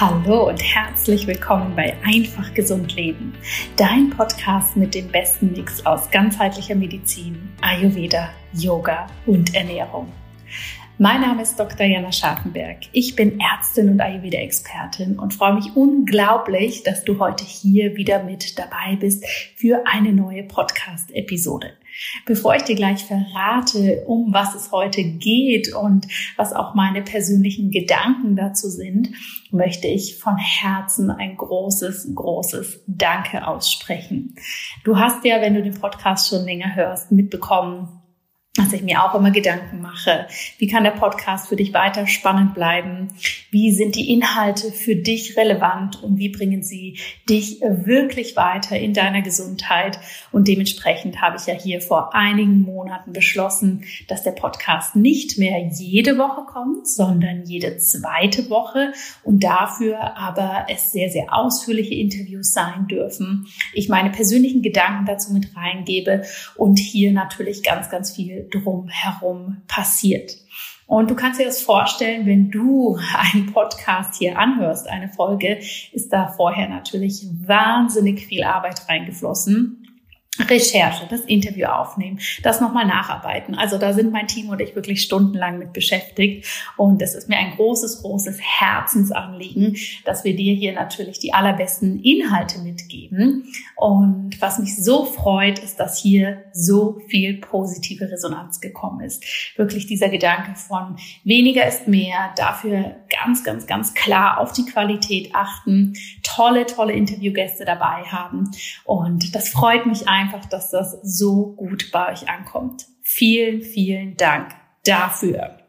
Hallo und herzlich willkommen bei Einfach Gesund Leben, dein Podcast mit dem besten Mix aus ganzheitlicher Medizin, Ayurveda, Yoga und Ernährung. Mein Name ist Dr. Jana Scharfenberg. Ich bin Ärztin und Ayurveda-Expertin und freue mich unglaublich, dass du heute hier wieder mit dabei bist für eine neue Podcast-Episode. Bevor ich dir gleich verrate, um was es heute geht und was auch meine persönlichen Gedanken dazu sind, möchte ich von Herzen ein großes, großes Danke aussprechen. Du hast ja, wenn du den Podcast schon länger hörst, mitbekommen, dass ich mir auch immer Gedanken mache. Wie kann der Podcast für dich weiter spannend bleiben? Wie sind die Inhalte für dich relevant und wie bringen sie dich wirklich weiter in deiner Gesundheit? Und dementsprechend habe ich ja hier vor einigen Monaten beschlossen, dass der Podcast nicht mehr jede Woche kommt, sondern jede zweite Woche und dafür aber es sehr, sehr ausführliche Interviews sein dürfen. Ich meine persönlichen Gedanken dazu mit reingebe und hier natürlich ganz, ganz viel drumherum passiert. Und du kannst dir das vorstellen, wenn du einen Podcast hier anhörst, eine Folge, ist da vorher natürlich wahnsinnig viel Arbeit reingeflossen. Recherche, das Interview aufnehmen, das nochmal nacharbeiten. Also da sind mein Team und ich wirklich stundenlang mit beschäftigt. Und es ist mir ein großes, großes Herzensanliegen, dass wir dir hier natürlich die allerbesten Inhalte mitgeben. Und was mich so freut, ist, dass hier so viel positive Resonanz gekommen ist. Wirklich dieser Gedanke von weniger ist mehr, dafür ganz, ganz, ganz klar auf die Qualität achten, tolle, tolle Interviewgäste dabei haben. Und das freut mich einfach, dass das so gut bei euch ankommt. Vielen, vielen Dank dafür.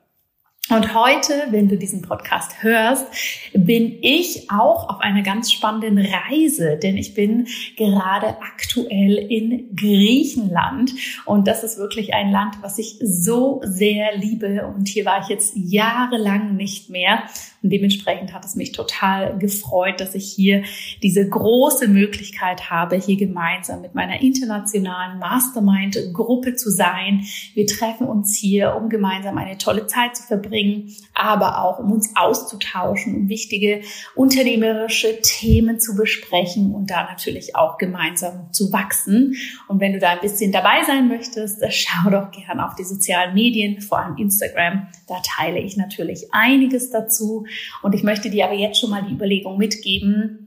Und heute, wenn du diesen Podcast hörst, bin ich auch auf einer ganz spannenden Reise, denn ich bin gerade aktuell in Griechenland. Und das ist wirklich ein Land, was ich so sehr liebe. Und hier war ich jetzt jahrelang nicht mehr. Und dementsprechend hat es mich total gefreut, dass ich hier diese große Möglichkeit habe, hier gemeinsam mit meiner internationalen Mastermind-Gruppe zu sein. Wir treffen uns hier, um gemeinsam eine tolle Zeit zu verbringen, aber auch um uns auszutauschen, um wichtige unternehmerische Themen zu besprechen und da natürlich auch gemeinsam zu wachsen. Und wenn du da ein bisschen dabei sein möchtest, schau doch gern auf die sozialen Medien, vor allem Instagram. Da teile ich natürlich einiges dazu. Und ich möchte dir aber jetzt schon mal die Überlegung mitgeben,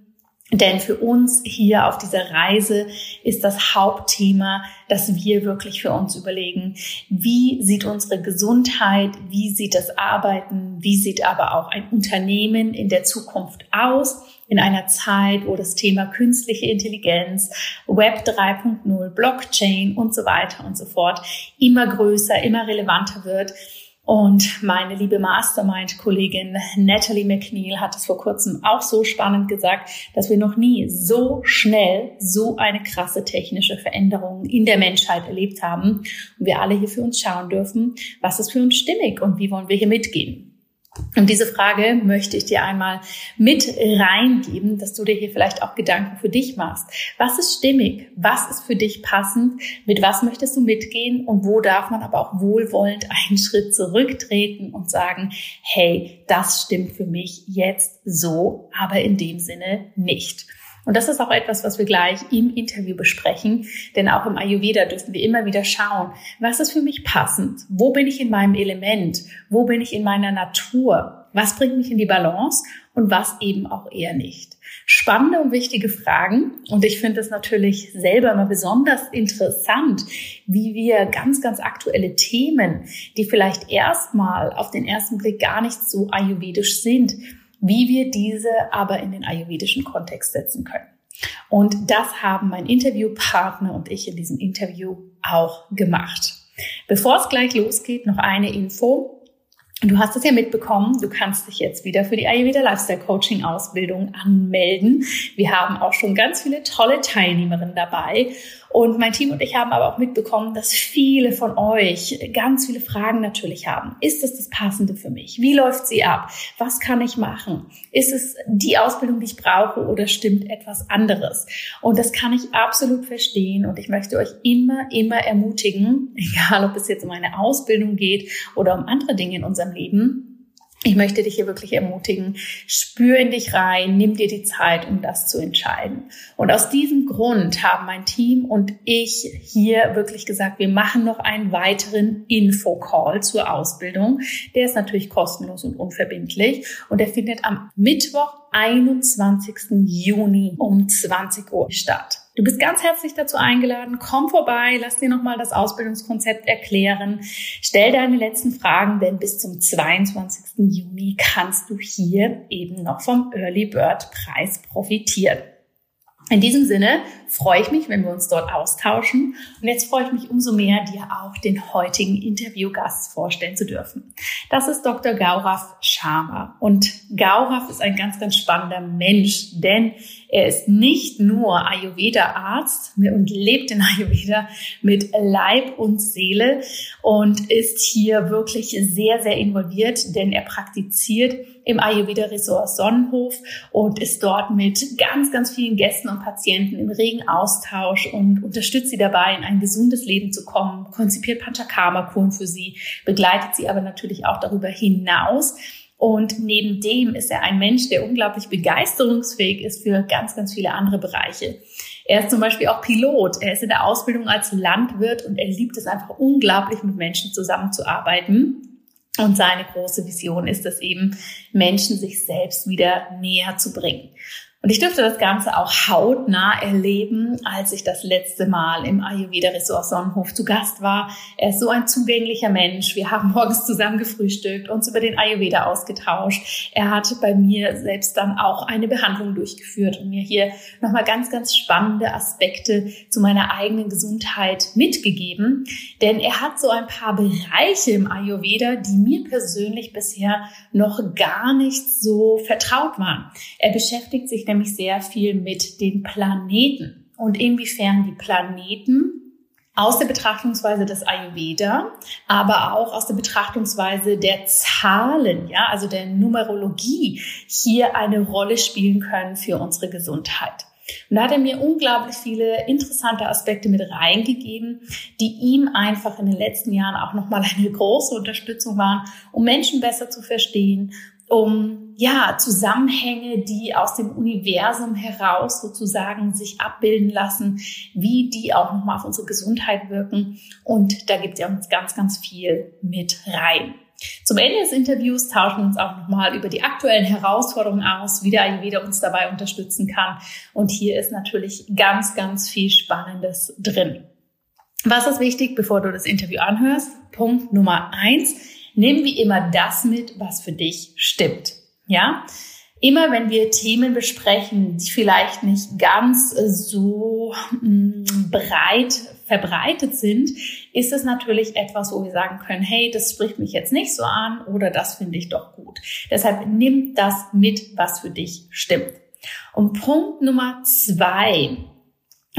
denn für uns hier auf dieser Reise ist das Hauptthema, dass wir wirklich für uns überlegen, wie sieht unsere Gesundheit, wie sieht das Arbeiten, wie sieht aber auch ein Unternehmen in der Zukunft aus, in einer Zeit, wo das Thema künstliche Intelligenz, Web 3.0, Blockchain und so weiter und so fort immer größer, immer relevanter wird und meine liebe Mastermind-Kollegin Natalie McNeil hat es vor kurzem auch so spannend gesagt, dass wir noch nie so schnell so eine krasse technische Veränderung in der Menschheit erlebt haben. Und wir alle hier für uns schauen dürfen, was ist für uns stimmig und wie wollen wir hier mitgehen. Und diese Frage möchte ich dir einmal mit reingeben, dass du dir hier vielleicht auch Gedanken für dich machst. Was ist stimmig? Was ist für dich passend? Mit was möchtest du mitgehen? Und wo darf man aber auch wohlwollend einen Schritt zurücktreten und sagen, hey, das stimmt für mich jetzt so, aber in dem Sinne nicht. Und das ist auch etwas, was wir gleich im Interview besprechen. Denn auch im Ayurveda dürfen wir immer wieder schauen, was ist für mich passend? Wo bin ich in meinem Element? Wo bin ich in meiner Natur? Was bringt mich in die Balance und was eben auch eher nicht? Spannende und wichtige Fragen. Und ich finde es natürlich selber immer besonders interessant, wie wir ganz, ganz aktuelle Themen, die vielleicht erstmal auf den ersten Blick gar nicht so ayurvedisch sind, wie wir diese aber in den ayurvedischen Kontext setzen können. Und das haben mein Interviewpartner und ich in diesem Interview auch gemacht. Bevor es gleich losgeht, noch eine Info. Du hast es ja mitbekommen, du kannst dich jetzt wieder für die Ayurveda Lifestyle Coaching Ausbildung anmelden. Wir haben auch schon ganz viele tolle Teilnehmerinnen dabei und mein Team und ich haben aber auch mitbekommen, dass viele von euch ganz viele Fragen natürlich haben. Ist es das Passende für mich? Wie läuft sie ab? Was kann ich machen? Ist es die Ausbildung, die ich brauche oder stimmt etwas anderes? Und das kann ich absolut verstehen und ich möchte euch immer, immer ermutigen, egal ob es jetzt um eine Ausbildung geht oder um andere Dinge in unserem Leben, Ich möchte dich hier wirklich ermutigen, spür in dich rein, nimm dir die Zeit, um das zu entscheiden. Und aus diesem Grund haben mein Team und ich hier wirklich gesagt, wir machen noch einen weiteren Info-Call zur Ausbildung. Der ist natürlich kostenlos und unverbindlich und der findet am Mittwoch, 21. Juni um 20 Uhr statt. Du bist ganz herzlich dazu eingeladen. Komm vorbei, lass dir nochmal das Ausbildungskonzept erklären. Stell deine letzten Fragen, denn bis zum 22. Juni kannst du hier eben noch vom Early Bird Preis profitieren. In diesem Sinne freue ich mich, wenn wir uns dort austauschen. Und jetzt freue ich mich umso mehr, dir auch den heutigen Interviewgast vorstellen zu dürfen. Das ist Dr. Gaurav Sharma. Und Gaurav ist ein ganz, ganz spannender Mensch, denn er ist nicht nur Ayurveda-Arzt und lebt in Ayurveda mit Leib und Seele und ist hier wirklich sehr, sehr involviert, denn er praktiziert im Ayurveda Resort Sonnenhof und ist dort mit ganz, ganz vielen Gästen und Patienten im regen Austausch und unterstützt sie dabei, in ein gesundes Leben zu kommen, konzipiert Panchakarma-Kuren für sie, begleitet sie aber natürlich auch darüber hinaus. Und neben dem ist er ein Mensch, der unglaublich begeisterungsfähig ist für ganz, ganz viele andere Bereiche. Er ist zum Beispiel auch Pilot. Er ist in der Ausbildung als Landwirt und er liebt es einfach unglaublich, mit Menschen zusammenzuarbeiten. Und seine große Vision ist es eben, Menschen sich selbst wieder näher zu bringen. Und ich durfte das Ganze auch hautnah erleben, als ich das letzte Mal im Ayurveda Resort Sonnenhof zu Gast war. Er ist so ein zugänglicher Mensch. Wir haben morgens zusammen gefrühstückt, uns über den Ayurveda ausgetauscht. Er hat bei mir selbst dann auch eine Behandlung durchgeführt und mir hier nochmal ganz, ganz spannende Aspekte zu meiner eigenen Gesundheit mitgegeben. Denn er hat so ein paar Bereiche im Ayurveda, die mir persönlich bisher noch gar nicht so vertraut waren. Er beschäftigt sich nämlich sehr viel mit den Planeten und inwiefern die Planeten aus der Betrachtungsweise des Ayurveda, aber auch aus der Betrachtungsweise der Zahlen, ja, also der Numerologie hier eine Rolle spielen können für unsere Gesundheit. Und da hat er mir unglaublich viele interessante Aspekte mit reingegeben, die ihm einfach in den letzten Jahren auch nochmal eine große Unterstützung waren, um Menschen besser zu verstehen, um ja Zusammenhänge, die aus dem Universum heraus sozusagen sich abbilden lassen, wie die auch nochmal auf unsere Gesundheit wirken. Und da gibt er uns ganz, ganz viel mit rein. Zum Ende des Interviews tauschen wir uns auch nochmal über die aktuellen Herausforderungen aus, wie der Ayurveda uns dabei unterstützen kann. Und hier ist natürlich ganz, ganz viel Spannendes drin. Was ist wichtig, bevor du das Interview anhörst? Punkt Nummer eins nimm wie immer das mit, was für dich stimmt. Ja? Immer wenn wir Themen besprechen, die vielleicht nicht ganz äh, so mm, breit verbreitet sind, ist es natürlich etwas, wo wir sagen können, hey, das spricht mich jetzt nicht so an oder das finde ich doch gut. Deshalb nimm das mit, was für dich stimmt. Und Punkt Nummer zwei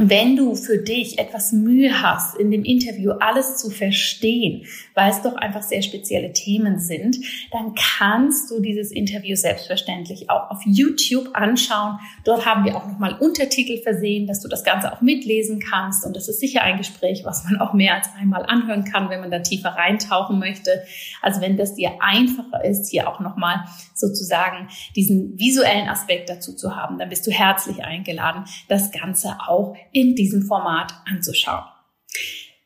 wenn du für dich etwas Mühe hast, in dem Interview alles zu verstehen, weil es doch einfach sehr spezielle Themen sind, dann kannst du dieses Interview selbstverständlich auch auf YouTube anschauen. Dort haben wir auch nochmal Untertitel versehen, dass du das Ganze auch mitlesen kannst. Und das ist sicher ein Gespräch, was man auch mehr als einmal anhören kann, wenn man da tiefer reintauchen möchte. Also wenn das dir einfacher ist, hier auch nochmal sozusagen diesen visuellen Aspekt dazu zu haben, dann bist du herzlich eingeladen, das Ganze auch in diesem Format anzuschauen.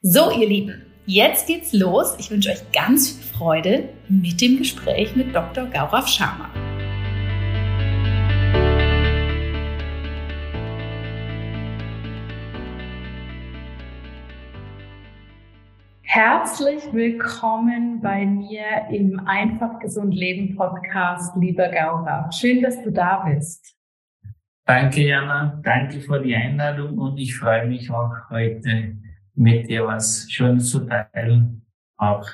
So, ihr Lieben, jetzt geht's los. Ich wünsche euch ganz viel Freude mit dem Gespräch mit Dr. Gaurav Sharma. Herzlich willkommen bei mir im Einfach Gesund Leben Podcast, lieber Gaurav. Schön, dass du da bist. Danke, Jana. Danke für die Einladung und ich freue mich auch heute mit dir was Schönes zu teilen. Auch.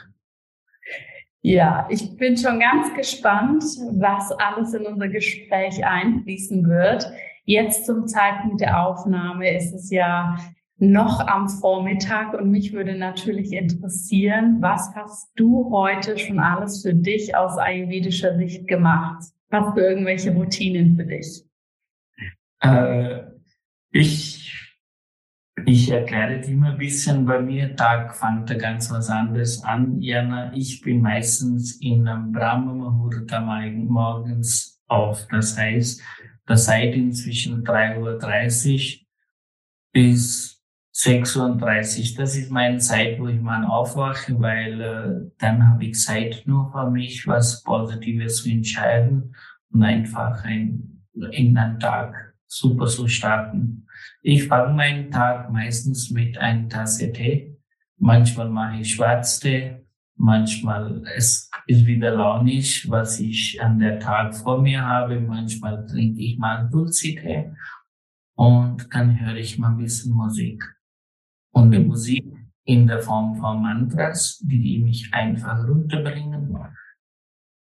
Ja, ich bin schon ganz gespannt, was alles in unser Gespräch einfließen wird. Jetzt zum Zeitpunkt der Aufnahme ist es ja noch am Vormittag und mich würde natürlich interessieren, was hast du heute schon alles für dich aus ayurvedischer Sicht gemacht? Hast du irgendwelche Routinen für dich? Äh, ich Ich erkläre dir immer ein bisschen, bei mir Tag fängt ganz was anderes an. Jana, ich bin meistens in einem Brahma Muhurta morgens auf. Das heißt, der Zeit inzwischen 3.30 Uhr bis 6.30 Uhr. Das ist meine Zeit, wo ich mal aufwache, weil äh, dann habe ich Zeit nur für mich, was Positives zu entscheiden und einfach ein, in einen Tag super zu starten. Ich fange meinen Tag meistens mit einer Tasse Tee. Manchmal mache ich Schwarztee. Manchmal es ist wieder launisch, was ich an der Tag vor mir habe. Manchmal trinke ich mal Dulce-Tee. Und dann höre ich mal ein bisschen Musik. Und die Musik in der Form von Mantras, die mich einfach runterbringen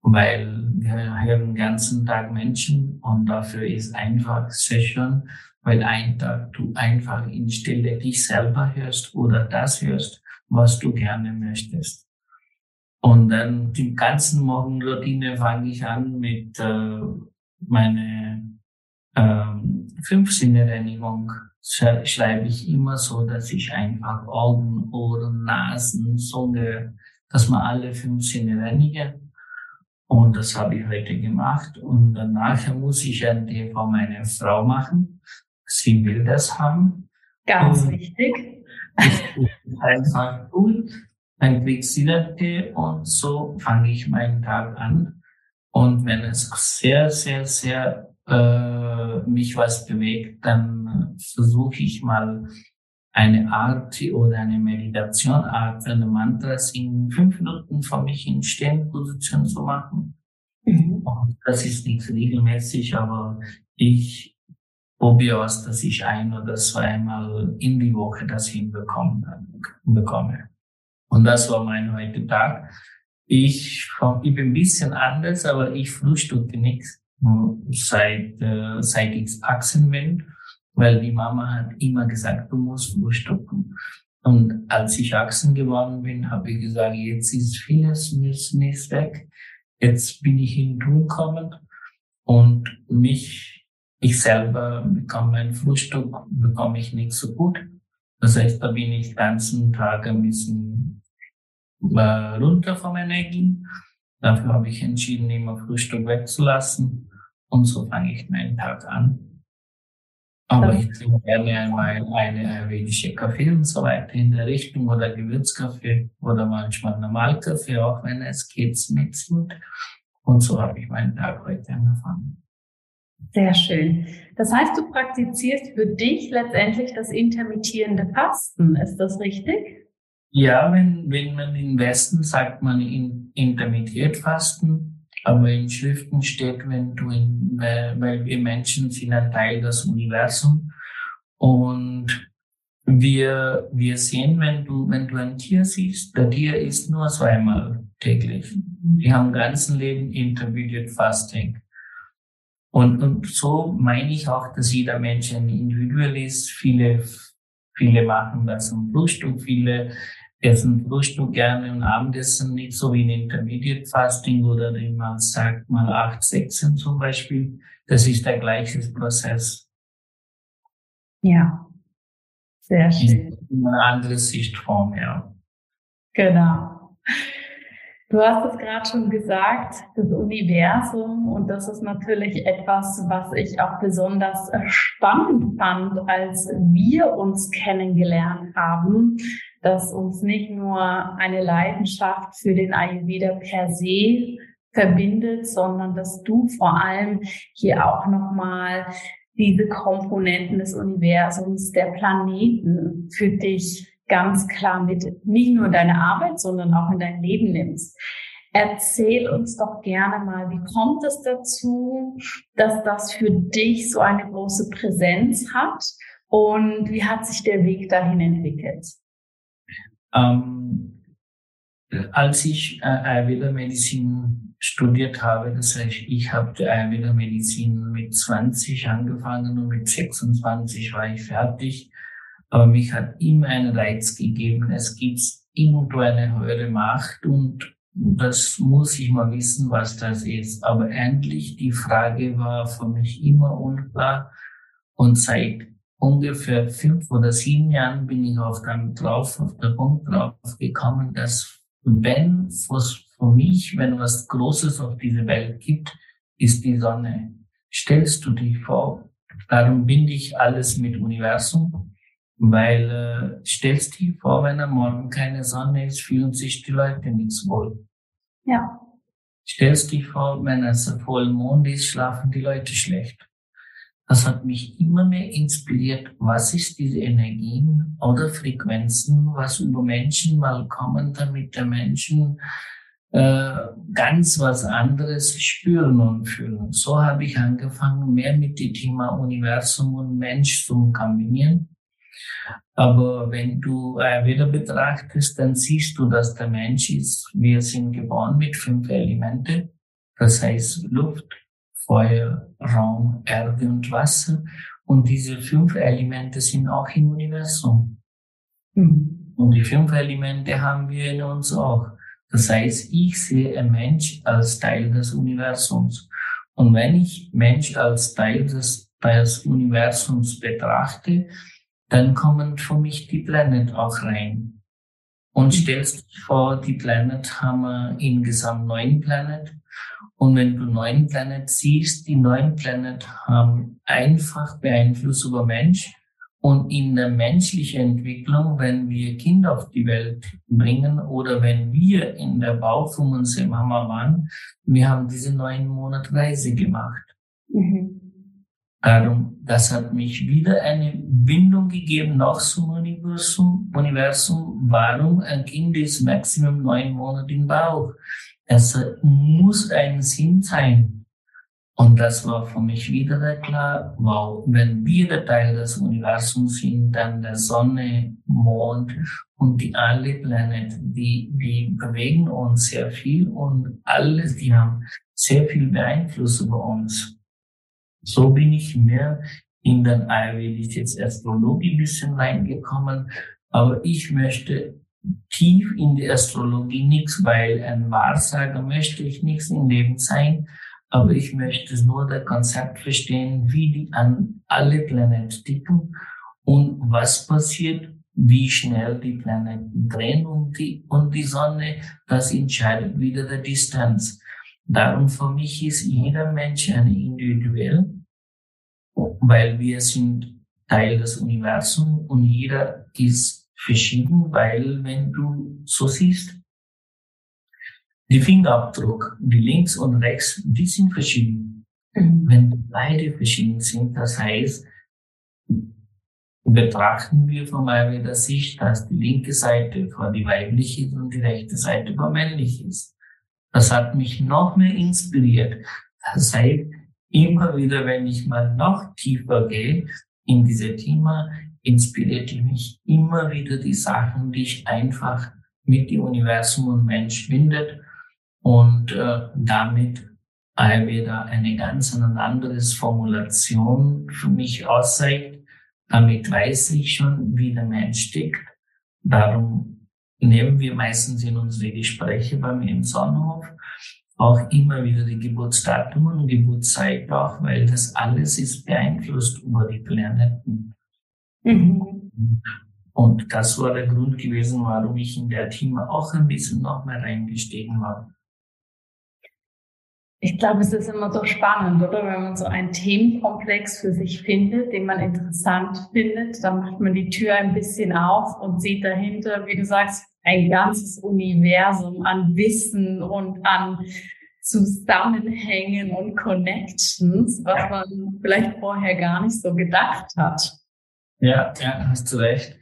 weil wir hören den ganzen Tag Menschen und dafür ist einfach Session, weil ein Tag du einfach in Stille dich selber hörst oder das hörst, was du gerne möchtest. Und dann die ganzen Morgenroutine fange ich an mit äh, meiner ähm, Fünf-Sinne-Reinigung. Schreibe ich immer so, dass ich einfach Augen, Ohren, Nasen, Zunge, dass man alle fünf Sinne reinige und das habe ich heute gemacht. Und danach muss ich ein TV meiner Frau machen. Sie will das haben. Ganz und wichtig. einfach tun. Dann kriegt sie das Tee und so fange ich meinen Tag an. Und wenn es sehr, sehr, sehr äh, mich was bewegt, dann versuche ich mal eine Art oder eine Meditationart, eine Mantras in fünf Minuten für mich in Stehenposition zu machen. Mhm. Und das ist nicht regelmäßig, aber ich probiere aus, dass ich ein oder zweimal in die Woche das hinbekomme. bekomme. Und das war mein heutiger Tag. Ich, ich bin ein bisschen anders, aber ich frühstücke nichts seit, äh, seit ich Achsen bin weil die Mama hat immer gesagt, du musst frühstücken. Und als ich Achsen geworden bin, habe ich gesagt, jetzt ist vieles nicht weg. Jetzt bin ich hinzugekommen und mich, ich selber bekomme mein Frühstück, bekomme ich nicht so gut. Das heißt, da bin ich ganzen Tag ein bisschen äh, runter von meinen Nägeln. Dafür habe ich entschieden, immer Frühstück wegzulassen. Und so fange ich meinen Tag an. Aber ich trinke gerne einmal eine ayurvedische Kaffee und so weiter in der Richtung oder Gewürzkaffee oder manchmal Normalkaffee, auch wenn es geht mit Sud. Und so habe ich meinen Tag heute angefangen. Sehr schön. Das heißt, du praktizierst für dich letztendlich das intermittierende Fasten. Ist das richtig? Ja, wenn, wenn man im Westen sagt man in, intermittiert Fasten, aber in Schriften steht, wenn du in, weil wir Menschen sind ein Teil des Universums und wir, wir sehen, wenn du, wenn du ein Tier siehst, der Tier isst nur zweimal täglich. Die haben ganzen Leben Intermediate Fasting. Und, und so meine ich auch, dass jeder Mensch ein Individual ist. Viele, viele machen das zum Frühstück, viele essen Frühstück gerne und Abendessen nicht so wie ein Intermediate Fasting oder wie man sagt, mal 8, 16 zum Beispiel. Das ist der gleiche Prozess. Ja, sehr schön. Eine andere Sichtform, ja. Genau. Du hast es gerade schon gesagt, das Universum, und das ist natürlich etwas, was ich auch besonders spannend fand, als wir uns kennengelernt haben dass uns nicht nur eine Leidenschaft für den Ayurveda per se verbindet, sondern dass du vor allem hier auch nochmal diese Komponenten des Universums, der Planeten für dich ganz klar mit nicht nur in deine Arbeit, sondern auch in dein Leben nimmst. Erzähl uns doch gerne mal, wie kommt es dazu, dass das für dich so eine große Präsenz hat und wie hat sich der Weg dahin entwickelt? Ähm, als ich äh, Ayurveda Medizin studiert habe, das heißt, ich habe Ayurveda Medizin mit 20 angefangen und mit 26 war ich fertig. Aber mich hat immer ein Reiz gegeben. Es gibt irgendwo eine höhere Macht und das muss ich mal wissen, was das ist. Aber endlich die Frage war für mich immer unklar. Und seit ungefähr fünf oder sieben Jahren bin ich auch dann drauf, auf der Punkt drauf gekommen, dass wenn was für mich, wenn was Großes auf dieser Welt gibt, ist die Sonne. Stellst du dich vor, darum binde ich alles mit Universum, weil äh, stellst dich vor, wenn am Morgen keine Sonne ist, fühlen sich die Leute nicht wohl. Ja. Stellst dich vor, wenn es ein Vollmond ist, schlafen die Leute schlecht. Das hat mich immer mehr inspiriert. Was ist diese Energien oder Frequenzen, was über Menschen mal kommen, damit der Menschen äh, ganz was anderes spüren und fühlen. So habe ich angefangen, mehr mit dem Thema Universum und Mensch zu kombinieren. Aber wenn du Ayurveda betrachtest, dann siehst du, dass der Mensch ist, wir sind geboren mit fünf Elemente. Das heißt Luft, Feuer, Raum, Erde und Wasser. Und diese fünf Elemente sind auch im Universum. Mhm. Und die fünf Elemente haben wir in uns auch. Das heißt, ich sehe ein Mensch als Teil des Universums. Und wenn ich Mensch als Teil des, des Universums betrachte, dann kommen für mich die Planet auch rein. Und stellst dir vor, die Planet haben wir insgesamt neun Planet. Und wenn du neun Planet siehst, die neun Planet haben einfach Beeinfluss über Mensch. Und in der menschlichen Entwicklung, wenn wir Kinder auf die Welt bringen oder wenn wir in der Bau von unserer Mama waren, wir haben diese neun Monate Reise gemacht. Mhm. Darum, das hat mich wieder eine Bindung gegeben noch zum Universum. Universum. Warum ein Kind ist maximum neun Monate im Bauch? Es muss ein Sinn sein. Und das war für mich wieder klar, wow, wenn wir der Teil des Universums sind, dann der Sonne, Mond und die alle Planeten, die, die bewegen uns sehr viel und alles, die haben sehr viel Beeinfluss über uns. So bin ich mehr in den ayurvedische Astrologie ein bisschen reingekommen. Aber ich möchte tief in die Astrologie nichts, weil ein Wahrsager möchte ich nichts im Leben sein. Aber ich möchte nur das Konzept verstehen, wie die an alle Planeten ticken und was passiert, wie schnell die Planeten drehen und die, und die Sonne, das entscheidet wieder die Distanz. Darum für mich ist jeder Mensch ein individuell weil wir sind Teil des Universums und jeder ist verschieden, weil wenn du so siehst, die Fingerabdruck, die links und rechts, die sind verschieden. Mhm. Wenn beide verschieden sind, das heißt, betrachten wir von meiner Sicht, dass die linke Seite vor die weibliche ist und die rechte Seite vor männlich ist. Das hat mich noch mehr inspiriert. Das heißt, immer wieder, wenn ich mal noch tiefer gehe in diese Thema, inspiriert mich immer wieder die Sachen, die ich einfach mit dem Universum und Mensch bindet und äh, damit Ayurveda eine ganz andere Formulation für mich auszeigt. Damit weiß ich schon, wie der Mensch tickt. Darum nehmen wir meistens in unsere Gespräche bei mir im Sonnenhof auch immer wieder die Geburtsdatum und Geburtszeit auch, weil das alles ist beeinflusst über die Planeten. Mhm. Und das war der Grund gewesen, warum ich in der Thema auch ein bisschen noch mehr reingestiegen war. Ich glaube, es ist immer so spannend, oder? Wenn man so einen Themenkomplex für sich findet, den man interessant findet, dann macht man die Tür ein bisschen auf und sieht dahinter, wie du sagst, ein ganzes Universum an Wissen und an Zusammenhängen und Connections, was man vielleicht vorher gar nicht so gedacht hat. Ja, ja, hast du recht.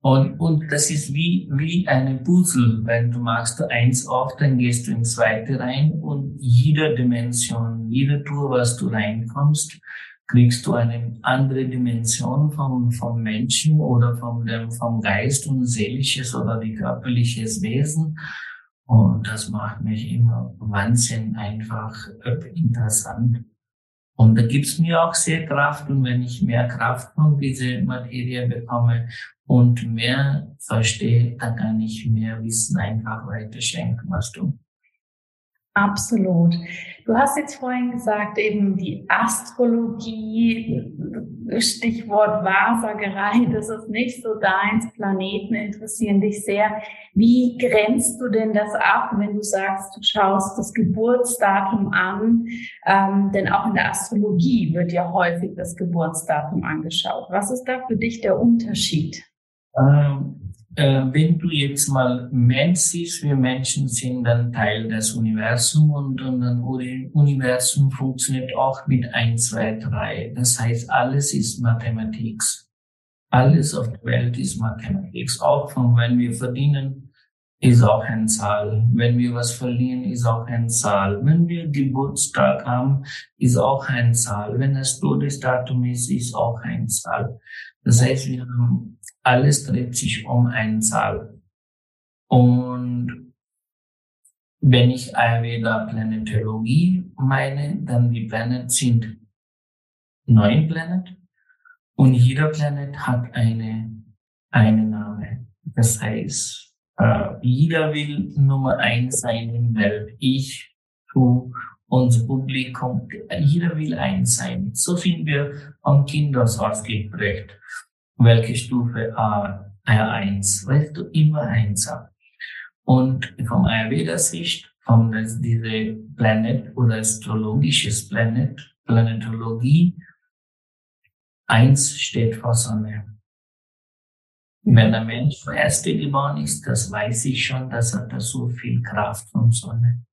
Und, und das ist wie, wie eine Puzzle. Wenn du machst eins auf, dann gehst du ins zweite rein und jede Dimension, jede Tour, was du reinkommst, kriegst du eine andere Dimension vom, vom Menschen oder vom, dem, vom Geist und seelisches oder wie körperliches Wesen. Und das macht mich immer Wahnsinn einfach äh, interessant. Und da gibt's mir auch sehr Kraft. Und wenn ich mehr Kraft von dieser Materie bekomme und mehr verstehe, dann kann ich mehr Wissen einfach weiterschenken, was du. Absolut. Du hast jetzt vorhin gesagt, eben die Astrologie, Stichwort Wahrsagerei, das ist nicht so deins. Planeten interessieren dich sehr. Wie grenzt du denn das ab, wenn du sagst, du schaust das Geburtsdatum an? Ähm, denn auch in der Astrologie wird ja häufig das Geburtsdatum angeschaut. Was ist da für dich der Unterschied? Ähm äh, wenn du jetzt mal Mensch siehst, wir Menschen sind dann Teil des Universums und, und das Universum funktioniert auch mit 1, 2, 3. Das heißt, alles ist Mathematik. Alles auf der Welt ist Mathematik. Auch von wenn wir verdienen, ist auch eine Zahl. Wenn wir was verlieren, ist auch eine Zahl. Wenn wir Geburtstag haben, ist auch eine Zahl. Wenn es Todesdatum ist, ist auch eine Zahl. Das heißt, wir haben alles dreht sich um eine Zahl. Und wenn ich Ayurveda Planetologie meine, dann die Planet sind neun Planet und jeder Planet hat eine, eine Name. Das heißt, jeder will Nummer eins sein in der Welt. Ich, du, unser Publikum, jeder will eins sein. So sind wir am Kinders geprägt welche Stufe A, R1, weißt du, immer eins ab. Und vom Ayurveda-Sicht, von das, diese Planet oder astrologisches Planet, Planetologie, eins steht vor Sonne. Wenn der Mensch der Erste geboren ist, das weiß ich schon, dass er da so viel Kraft von Sonne.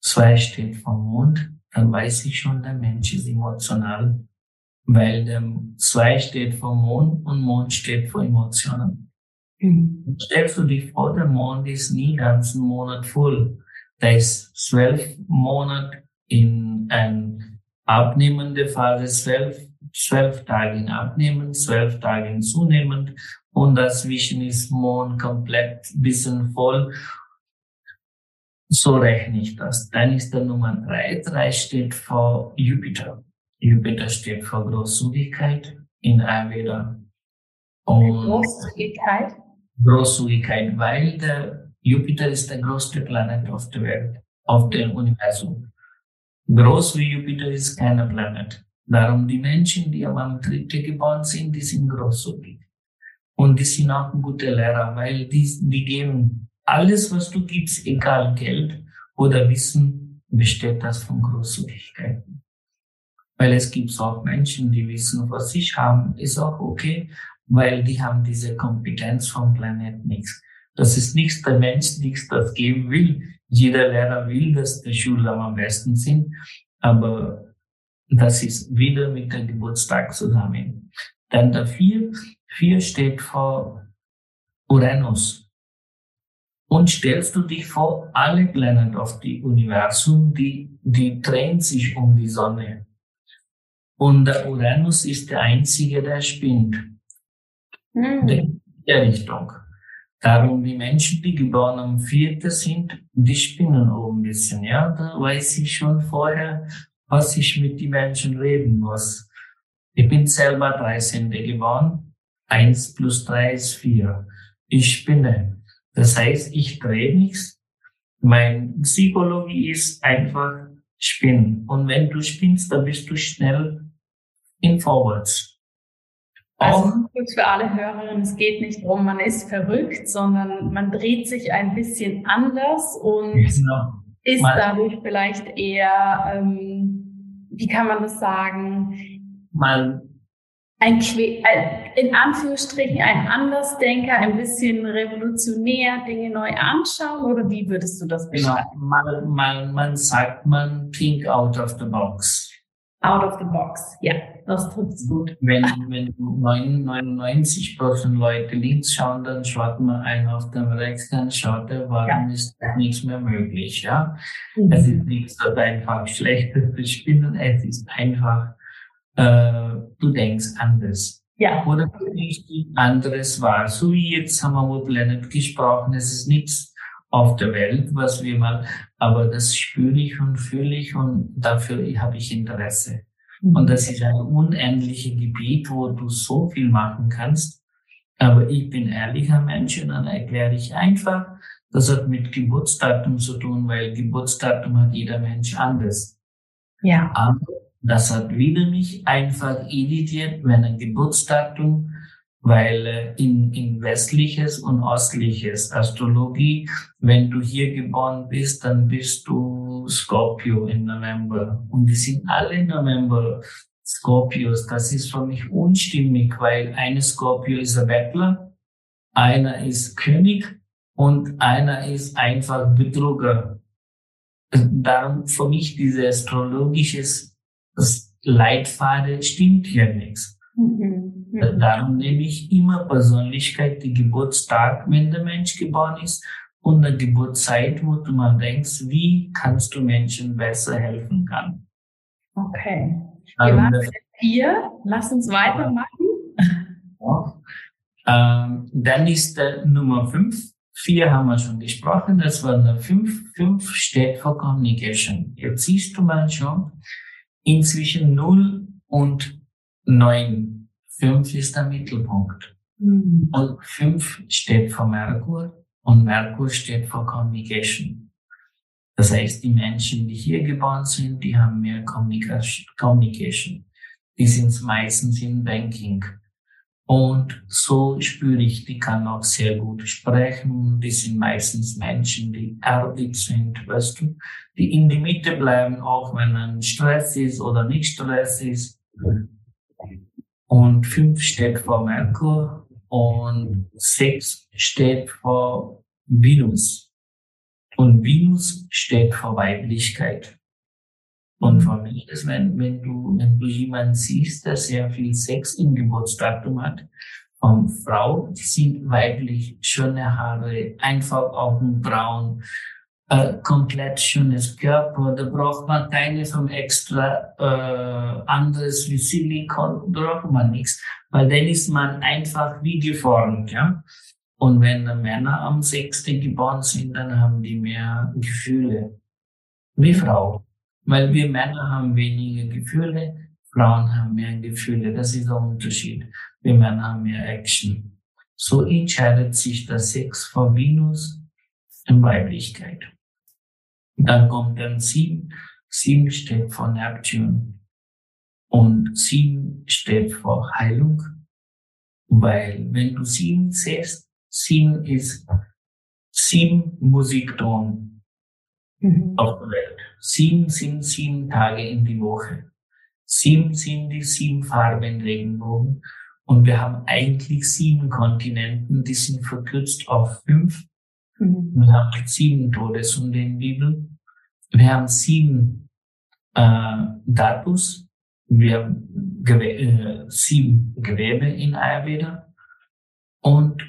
Zwei steht vom Mond, dann weiß ich schon, der Mensch ist emotional weil der zwei steht vor Mond und Mond steht vor Emotionen. Mhm. Stellst du dich vor, der Mond ist nie ganzen Monat voll. Da ist zwölf Monate in ein abnehmende Phase, zwölf, zwölf Tage abnehmen, zwölf Tage in zunehmend und dazwischen ist Mond komplett bisschen voll. So rechne ich das. Dann ist der Nummer drei. Drei steht vor Jupiter. Jupiter steht für Großzügigkeit in Ayurveda. Und Großzügigkeit? Großzügigkeit, weil der Jupiter ist der größte Planet auf der Welt, auf dem Universum. Groß wie Jupiter ist kein Planet. Darum die Menschen, die am dritten geboren sind, die sind großzügig. Und die sind auch gute Lehrer, weil die, die geben alles, was du gibst, egal Geld oder Wissen, besteht das von Großzügigkeit. Weil es gibt auch Menschen, die wissen, was sie haben, ist auch okay, weil die haben diese Kompetenz vom Planet nichts. Das ist nichts, der Mensch nichts das geben will. Jeder Lehrer will, dass die Schüler am besten sind, aber das ist wieder mit dem Geburtstag zusammen. Dann der vier, vier steht vor Uranus. Und stellst du dich vor, alle Planeten auf die Universum, die, die drehen sich um die Sonne. Und der Uranus ist der einzige, der spinnt. Mhm. In der Richtung. Darum die Menschen, die geboren am 4. sind, die spinnen auch ein bisschen. Ja, da weiß ich schon vorher, was ich mit den Menschen reden muss. Ich bin selber 13. geboren. 1 plus 3 ist 4. Ich spinne. Das heißt, ich drehe nichts. Mein Psychologie ist einfach spinnen. Und wenn du spinnst, dann bist du schnell in Forwards. Also für alle Hörerinnen, es geht nicht darum, man ist verrückt, sondern man dreht sich ein bisschen anders und genau. ist mal, dadurch vielleicht eher, ähm, wie kann man das sagen? Mal ein, in Anführungsstrichen ein Andersdenker, ein bisschen revolutionär Dinge neu anschauen oder wie würdest du das genau. beschreiben? Genau, man, man, man sagt, man think out of the box. Out of the box, ja, das trifft's gut. Wenn, wenn 99 Prozent Leute links schauen, dann schaut man einen auf dem rechts, dann schaut er, warum ja. ist nichts mehr möglich, ja. Mhm. Es ist nichts so einfach schlechtes zu spinnen, es ist einfach, äh, du denkst anders. Ja. Oder du nicht anderes wahr. So wie jetzt haben wir über Planet gesprochen, es ist nichts auf der Welt, was wir mal, aber das spüre ich und fühle ich und dafür habe ich Interesse. Mhm. Und das ist ein unendliches Gebiet, wo du so viel machen kannst. Aber ich bin ehrlicher Mensch und dann erkläre ich einfach, Das hat mit Geburtsdatum zu tun, weil Geburtsdatum hat jeder Mensch anders. Ja. Aber das hat wieder mich einfach irritiert, wenn ein Geburtsdatum, weil äh, in, in westliches und östliches Astrologie, wenn du hier geboren bist, dann bist du Scorpio im November. Und die sind alle November Scorpios. Das ist für mich unstimmig, weil eine Scorpio ist ein Bettler, einer ist König und einer ist einfach Betrüger. Darum für mich diese astrologische Leitfaden stimmt hier nichts. Mhm. mhm. Darum nehme ich immer Persönlichkeit, die Geburtstag, wenn der Mensch geboren ist, und eine Geburtszeit, wo du mal denkst, wie kannst du Menschen besser helfen kann. Okay. Wir waren bei vier. Lass uns weitermachen. Ja. Ähm, dann ist der Nummer fünf. Vier haben wir schon gesprochen. Das war eine fünf. Fünf steht für Communication. Jetzt siehst du mal schon, inzwischen null und neun. Fünf ist der Mittelpunkt. Mhm. Und fünf steht für Merkur und Merkur steht für Communication. Das heißt, die Menschen, die hier geboren sind, die haben mehr Communication. Die sind meistens in Banking. Und so spüre ich, die kann auch sehr gut sprechen. Die sind meistens Menschen, die erdig sind, weißt du, die in die Mitte bleiben, auch wenn ein Stress ist oder nicht Stress ist. Und fünf steht vor Merkur und sechs steht vor Venus. Und Venus steht für Weiblichkeit. Und für mich ist, wenn, wenn du, wenn du jemanden siehst, der sehr viel Sex im Geburtsdatum hat, von Frau, sind weiblich, schöne Haare, einfach Augenbrauen, äh, komplett schönes Körper, da braucht man keine vom extra äh, anderes wie Silikon, braucht man nichts, weil dann ist man einfach wie geformt, ja. Und wenn Männer am 6. geboren sind, dann haben die mehr Gefühle. Wie Frau. Weil wir Männer haben weniger Gefühle, Frauen haben mehr Gefühle. Das ist der Unterschied. Wir Männer haben mehr Action. So entscheidet sich das Sex vor Venus in Weiblichkeit. Dann kommt dann sieben. Sieben steht vor Neptun. Und sieben steht vor Heilung. Weil wenn du sieben siehst, Sieben ist sieben Musikton mhm. auf der Welt. Sieben sind sieben Tage in die Woche. Sieben sind die sieben Farben Regenbogen. Und wir haben eigentlich sieben Kontinenten, die sind verkürzt auf fünf. Mhm. Wir haben sieben Todessunde in der Bibel. Wir haben sieben äh, Datus. Wir haben Gewe äh, sieben Gewebe in Ayurveda. Und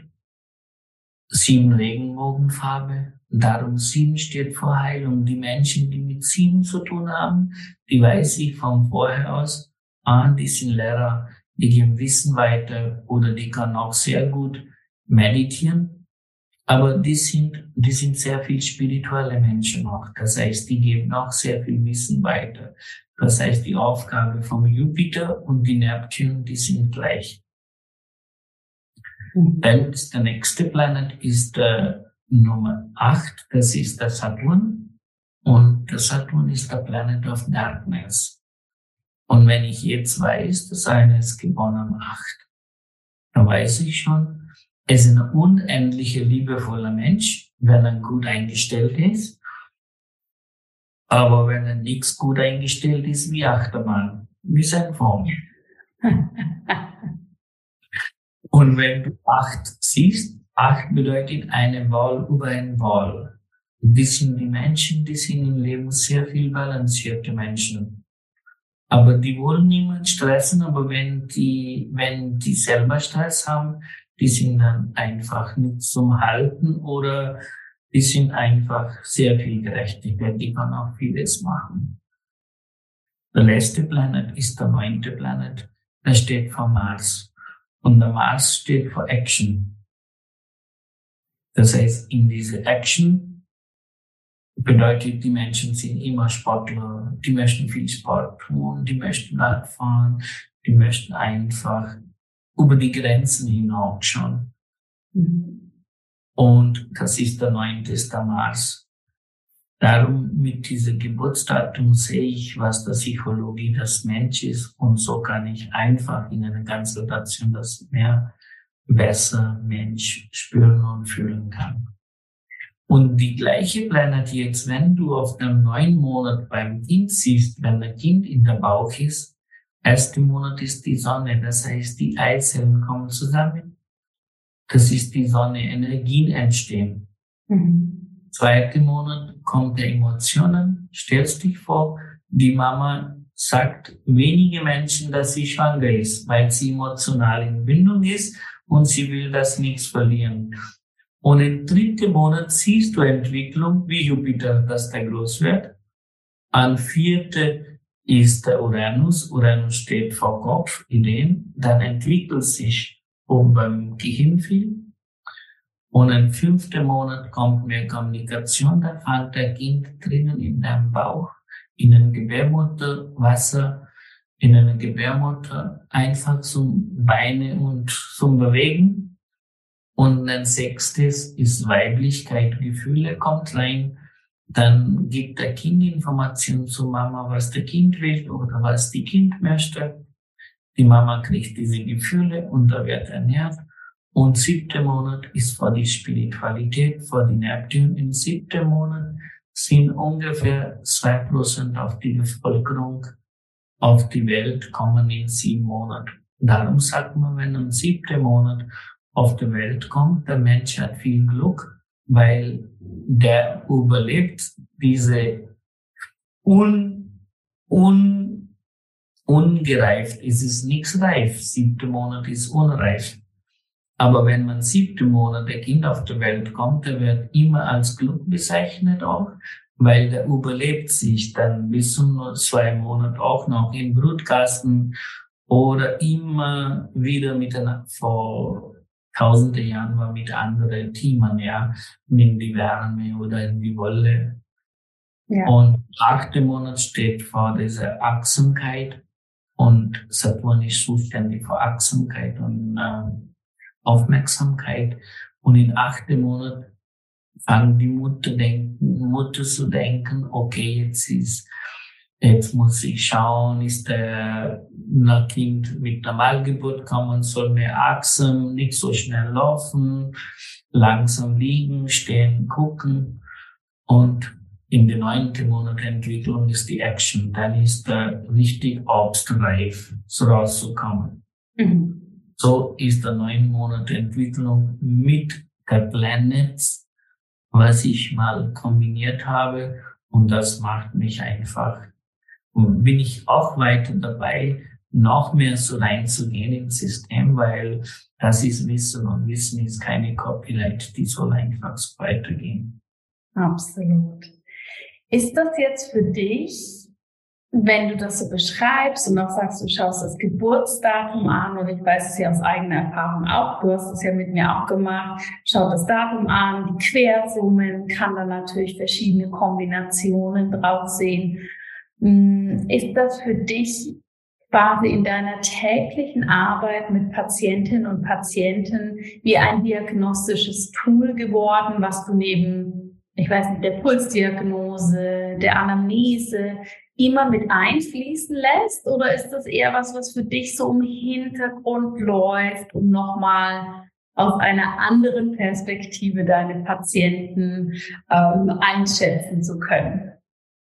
sieben Regenbogenfarbe. Darum sieben steht für Heilung. Die Menschen, die mit sieben zu tun haben, die weiß ich von vorher aus, ah, die sind Lehrer, die geben Wissen weiter oder die kann auch sehr gut meditieren. Aber die sind, die sind sehr viel spirituelle Menschen auch. Das heißt, die geben auch sehr viel Wissen weiter. Das heißt, die Aufgabe vom Jupiter und die Neptun, die sind gleich. Dann ist der nächste Planet ist der Nummer 8, das ist der Saturn. Und der Saturn ist der Planet of Darkness. Und wenn ich jetzt weiß, dass einer ist geboren am 8, dann weiß ich schon, er ist ein unendlicher, liebevoller Mensch, wenn er gut eingestellt ist. Aber wenn er nichts gut eingestellt ist, wie Achtermann, wie sein Form. Und wenn du acht siehst, acht bedeutet eine Wahl über eine Wahl. Das sind die Menschen, die sind im Leben sehr viel balancierte Menschen. Aber die wollen niemand stressen, aber wenn die, wenn die selber Stress haben, die sind dann einfach nicht zum Halten oder die sind einfach sehr viel Gerechtigkeit. Die kann auch vieles machen. Der letzte Planet ist der neunte Planet. Der steht vor Mars. Und der Mars steht für Action. Das heißt, in diese Action bedeutet, die Menschen sind immer Sportler, die möchten viel Sport tun, die möchten fahren, die möchten einfach über die Grenzen hinaus schauen. Mhm. Und das ist der 9. der Mars. Darum mit diesem Geburtsdatum sehe ich, was der Psychologie des Menschen ist und so kann ich einfach in einer Konsultation das mehr besser Mensch spüren und fühlen kann. Und die gleiche Planet jetzt, wenn du auf dem neuen Monat beim Kind siehst, wenn ein Kind in der Bauch ist, erste Monat ist die Sonne, das heißt, die Eizellen kommen zusammen. Das ist die Sonne, Energien entstehen. Mhm. Zweite Monat kommt der Emotionen. Stellst dich vor, die Mama sagt wenige Menschen, dass sie schwanger ist, weil sie emotional in Bindung ist und sie will das nichts verlieren. Und im dritten Monat siehst du Entwicklung wie Jupiter, dass der groß wird. An vierte ist der Uranus. Uranus steht vor Kopf, Ideen. Dann entwickelt sich um beim Gehirn viel. Und im fünften Monat kommt mehr Kommunikation, da fängt der Kind drinnen in deinem Bauch, in den Gebärmutter, Wasser, in einer Gebärmutter, einfach zum Beine und zum Bewegen. Und ein sechstes ist Weiblichkeit, Gefühle kommt rein. Dann gibt der Kind Informationen zu Mama, was der Kind will oder was die Kind möchte. Die Mama kriegt diese Gefühle und da wird ernährt. Und siebter Monat ist für die Spiritualität, für die Neptun. Im siebten Monat sind ungefähr zwei Prozent auf die Bevölkerung auf die Welt kommen in sieben Monaten. Darum sagt man, wenn ein siebter Monat auf die Welt kommt, der Mensch hat viel Glück, weil der überlebt diese un, un, ungereift. Es ist nichts reif. Siebter Monat ist unreif. Aber wenn man siebte Monate Kind auf die Welt kommt, der wird immer als Glück bezeichnet auch, weil der überlebt sich dann bis zu zwei Monaten auch noch im Brutkasten oder immer wieder mit einer, vor tausende Jahren war mit anderen Teamen, ja, in die Wärme oder in die Wolle. Ja. Und achte Monat steht vor dieser Achtsamkeit und Saturn ist zuständig für Achtsamkeit und äh, Aufmerksamkeit. Und in achten Monat fangen die Mutter denken, Mutter zu denken, okay, jetzt ist, jetzt muss ich schauen, ist der na Kind mit Normalgeburt kommen, soll mehr achtsam, nicht so schnell laufen, langsam liegen, stehen, gucken. Und in den neunten Monat Entwicklung ist die Action. Dann ist der richtig obstreif, so rauszukommen. Mhm. So ist der neun Monate Entwicklung mit der Planets, was ich mal kombiniert habe. Und das macht mich einfach, bin ich auch weiter dabei, noch mehr so reinzugehen ins System, weil das ist Wissen und Wissen ist keine Copyright, die soll einfach so weitergehen. Absolut. Ist das jetzt für dich wenn du das so beschreibst und auch sagst, du schaust das Geburtsdatum an, und ich weiß es ja aus eigener Erfahrung auch, du hast es ja mit mir auch gemacht, schau das Datum an, die Quersummen, kann dann natürlich verschiedene Kombinationen drauf sehen. Hm, ist das für dich quasi in deiner täglichen Arbeit mit Patientinnen und Patienten wie ein diagnostisches Tool geworden, was du neben, ich weiß nicht, der Pulsdiagnose, der Anamnese, immer mit einfließen lässt? Oder ist das eher was, was für dich so im Hintergrund läuft, um nochmal aus einer anderen Perspektive deine Patienten ähm, einschätzen zu können?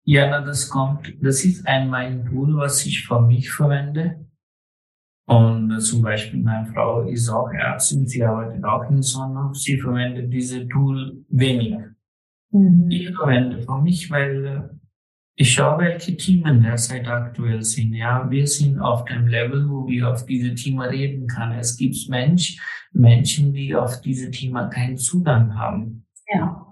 Ja, na, das kommt, das ist ein mein Tool, was ich für mich verwende. Und äh, zum Beispiel meine Frau ist auch Ärztin, sie arbeitet auch in Sonne, sie verwendet diese Tool weniger. Mhm. Ich verwende für mich, weil äh, ich schaue, welche Themen derzeit aktuell sind. Ja, wir sind auf dem Level, wo wir auf diese Themen reden kann. Es gibt Mensch, Menschen, die auf diese Themen keinen Zugang haben. Ja.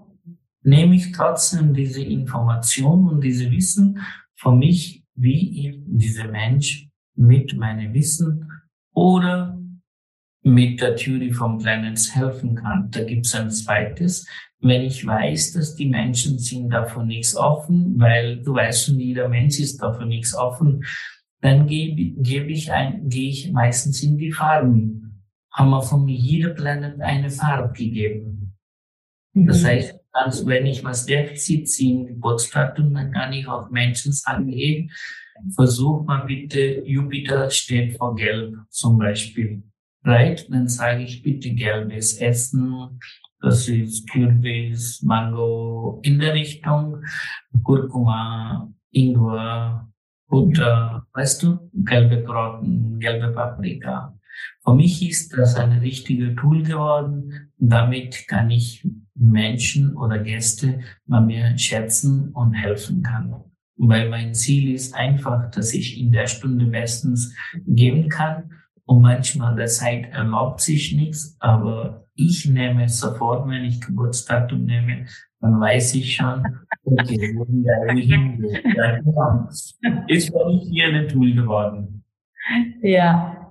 Nehme ich trotzdem diese Information und diese Wissen für mich, wie ich diese Mensch mit meinem Wissen oder mit der Theorie vom Planets helfen kann. Da gibt es ein zweites wenn ich weiß, dass die Menschen sind davon nichts offen, weil du weißt schon, jeder Mensch ist davon nichts offen, dann gebe, gebe ich ein, gehe ich meistens in die Farben. Haben wir von mir jeder Planet eine Farbe gegeben. Das mhm. heißt, also wenn ich was Defizit ziehe, Geburtsdatum, dann kann ich auch Menschen sagen, hey, versuch mal bitte, Jupiter steht vor Gelb zum Beispiel. Right? Dann sage ich bitte gelbes Essen, das ist Kürbis, Mango in der Richtung, Kurkuma, Ingwer, Butter, weißt du, gelbe Karotten, gelbe Paprika. Für mich ist das ein richtiger Tool geworden. Damit kann ich Menschen oder Gäste bei mir schätzen und helfen kann. Weil mein Ziel ist einfach, dass ich in der Stunde bestens geben kann. Und manchmal der Zeit erlaubt sich nichts, aber ich nehme sofort, wenn ich Geburtsdatum nehme, dann weiß ich schon, okay, wohin der hingeht. Ist für mich hier ein Tool geworden. Ja.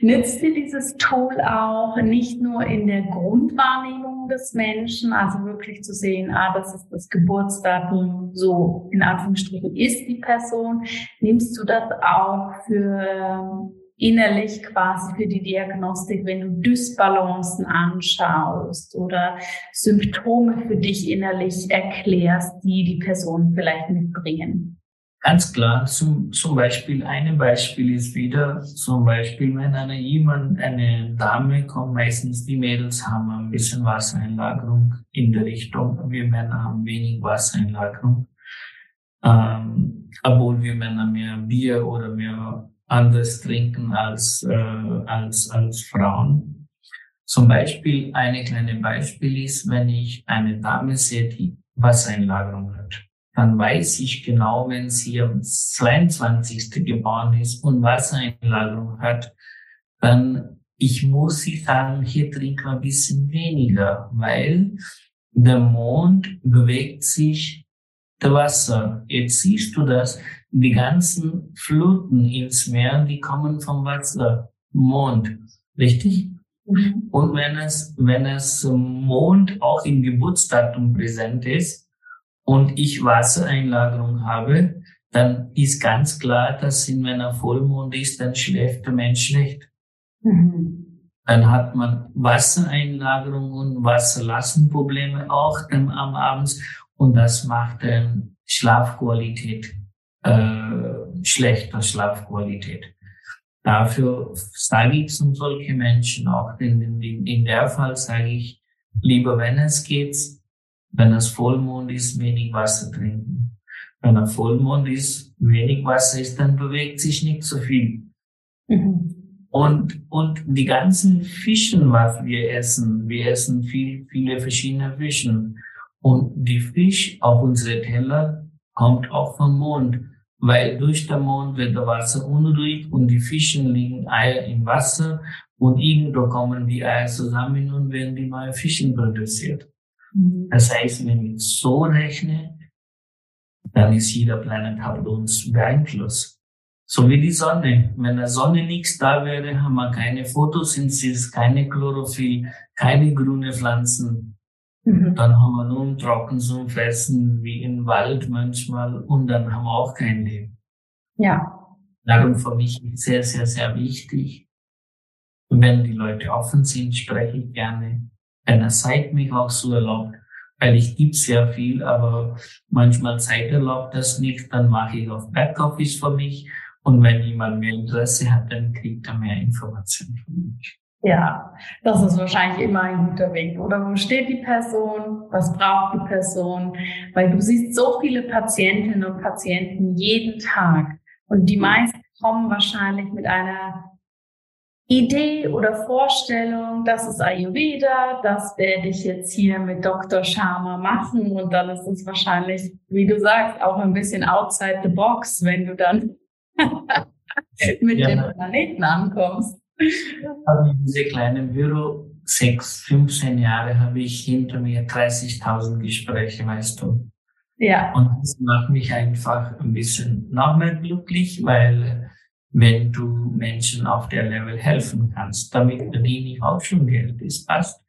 Nützt dir dieses Tool auch nicht nur in der Grundwahrnehmung des Menschen, also wirklich zu sehen, ah, das ist das Geburtsdatum, so in Anführungsstrichen ist die Person. Nimmst du das auch für innerlich quasi für die Diagnostik, wenn du Dysbalancen anschaust oder Symptome für dich innerlich erklärst, die die Person vielleicht mitbringen? Ganz klar, zum, zum Beispiel, ein Beispiel ist wieder, zum Beispiel, wenn eine jemand, eine Dame kommt, meistens die Mädels haben ein bisschen Wassereinlagerung in der Richtung, wir Männer haben wenig Wassereinlagerung. Ähm, obwohl wir Männer mehr Bier oder mehr anders trinken als, äh, als, als Frauen. Zum Beispiel, eine kleine Beispiel ist, wenn ich eine Dame sehe, die Wassereinlagerung hat dann weiß ich genau, wenn sie am 22. geboren ist und Wassereinlagerung hat, dann ich muss sie sagen, hier trink ein bisschen weniger, weil der Mond bewegt sich der Wasser. Jetzt siehst du das, die ganzen Fluten ins Meer, die kommen vom Wasser, Mond, richtig? Mhm. Und wenn es, wenn es Mond auch im Geburtsdatum präsent ist, und ich Wassereinlagerung habe, dann ist ganz klar, dass in meiner Vollmond ist, dann schläft der Mensch schlecht. Mhm. Dann hat man Wassereinlagerung und Wasserlassenprobleme auch dann am Abend und das macht dann Schlafqualität äh, schlechter Schlafqualität. Dafür sage ich zu solchen Menschen auch, in, in, in der Fall sage ich, lieber wenn es geht, wenn es Vollmond ist, wenig Wasser trinken. Wenn ein Vollmond ist, wenig Wasser ist, dann bewegt sich nicht so viel. Mhm. Und, und die ganzen Fischen, was wir essen, wir essen viel, viele verschiedene Fischen. Und die Fisch auf unsere Teller kommt auch vom Mond, weil durch den Mond wird das Wasser unruhig und die Fischen liegen Eier im Wasser und irgendwo kommen die Eier zusammen und werden die neue Fischen produziert. Mhm. Das heißt, wenn ich so rechne, dann ist jeder Planet hat uns beeinflusst. So wie die Sonne. Wenn der Sonne nichts da wäre, haben wir keine Photosynthese, keine Chlorophyll, keine grüne Pflanzen. Mhm. Dann haben wir nur Trocken zum Fressen, wie im Wald manchmal, und dann haben wir auch kein Leben. Ja. Darum für mich sehr, sehr, sehr wichtig. wenn die Leute offen sind, spreche ich gerne einer Zeit mich auch so erlaubt, weil ich gebe sehr viel, aber manchmal Zeit erlaubt das nicht, dann mache ich auf Backoffice für mich und wenn jemand mehr Interesse hat, dann kriegt er mehr Informationen von mich. Ja, das ist wahrscheinlich immer ein guter Weg. Oder wo steht die Person? Was braucht die Person? Weil du siehst so viele Patientinnen und Patienten jeden Tag. Und die meisten kommen wahrscheinlich mit einer Idee oder Vorstellung, das ist Ayurveda, das werde ich jetzt hier mit Dr. Sharma machen und dann ist es wahrscheinlich, wie du sagst, auch ein bisschen outside the box, wenn du dann mit ja. dem Planeten ankommst. Also diese kleinen Büro, sechs, 15 Jahre habe ich hinter mir 30.000 Gespräche, weißt du. Ja. Und das macht mich einfach ein bisschen noch mehr glücklich, weil wenn du Menschen auf der Level helfen kannst. Damit verdiene ich auch schon Geld, das passt.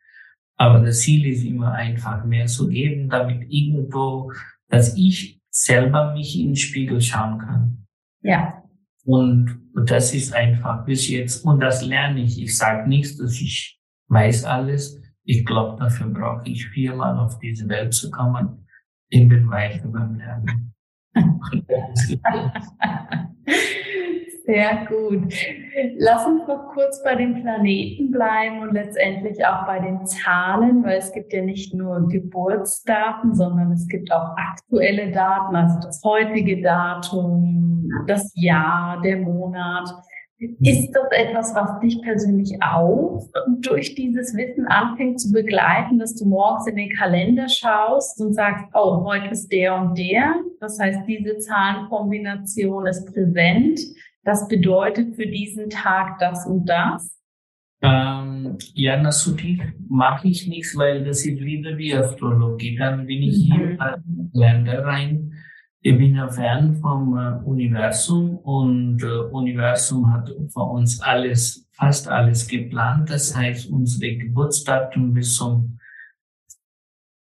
Aber das Ziel ist immer einfach mehr zu geben, damit irgendwo, dass ich selber mich in den Spiegel schauen kann. Ja. Und das ist einfach bis jetzt, und das lerne ich. Ich sage nichts, dass ich weiß alles. Ich glaube, dafür brauche ich viermal auf diese Welt zu kommen. Ich bin weiter beim Lernen. Sehr gut. Lass uns noch kurz bei den Planeten bleiben und letztendlich auch bei den Zahlen, weil es gibt ja nicht nur Geburtsdaten, sondern es gibt auch aktuelle Daten, also das heutige Datum, das Jahr, der Monat. Ist das etwas, was dich persönlich auch durch dieses Wissen anfängt zu begleiten, dass du morgens in den Kalender schaust und sagst, oh, heute ist der und der. Das heißt, diese Zahlenkombination ist präsent. Das bedeutet für diesen Tag das und das? Ähm, ja, na, so tief mache ich nichts, weil das ist wieder die Astrologie. Dann bin ich mhm. hier in Länder rein. Ich bin ja Fan vom äh, Universum und äh, Universum hat für uns alles, fast alles geplant. Das heißt, unsere Geburtsdatum bis zum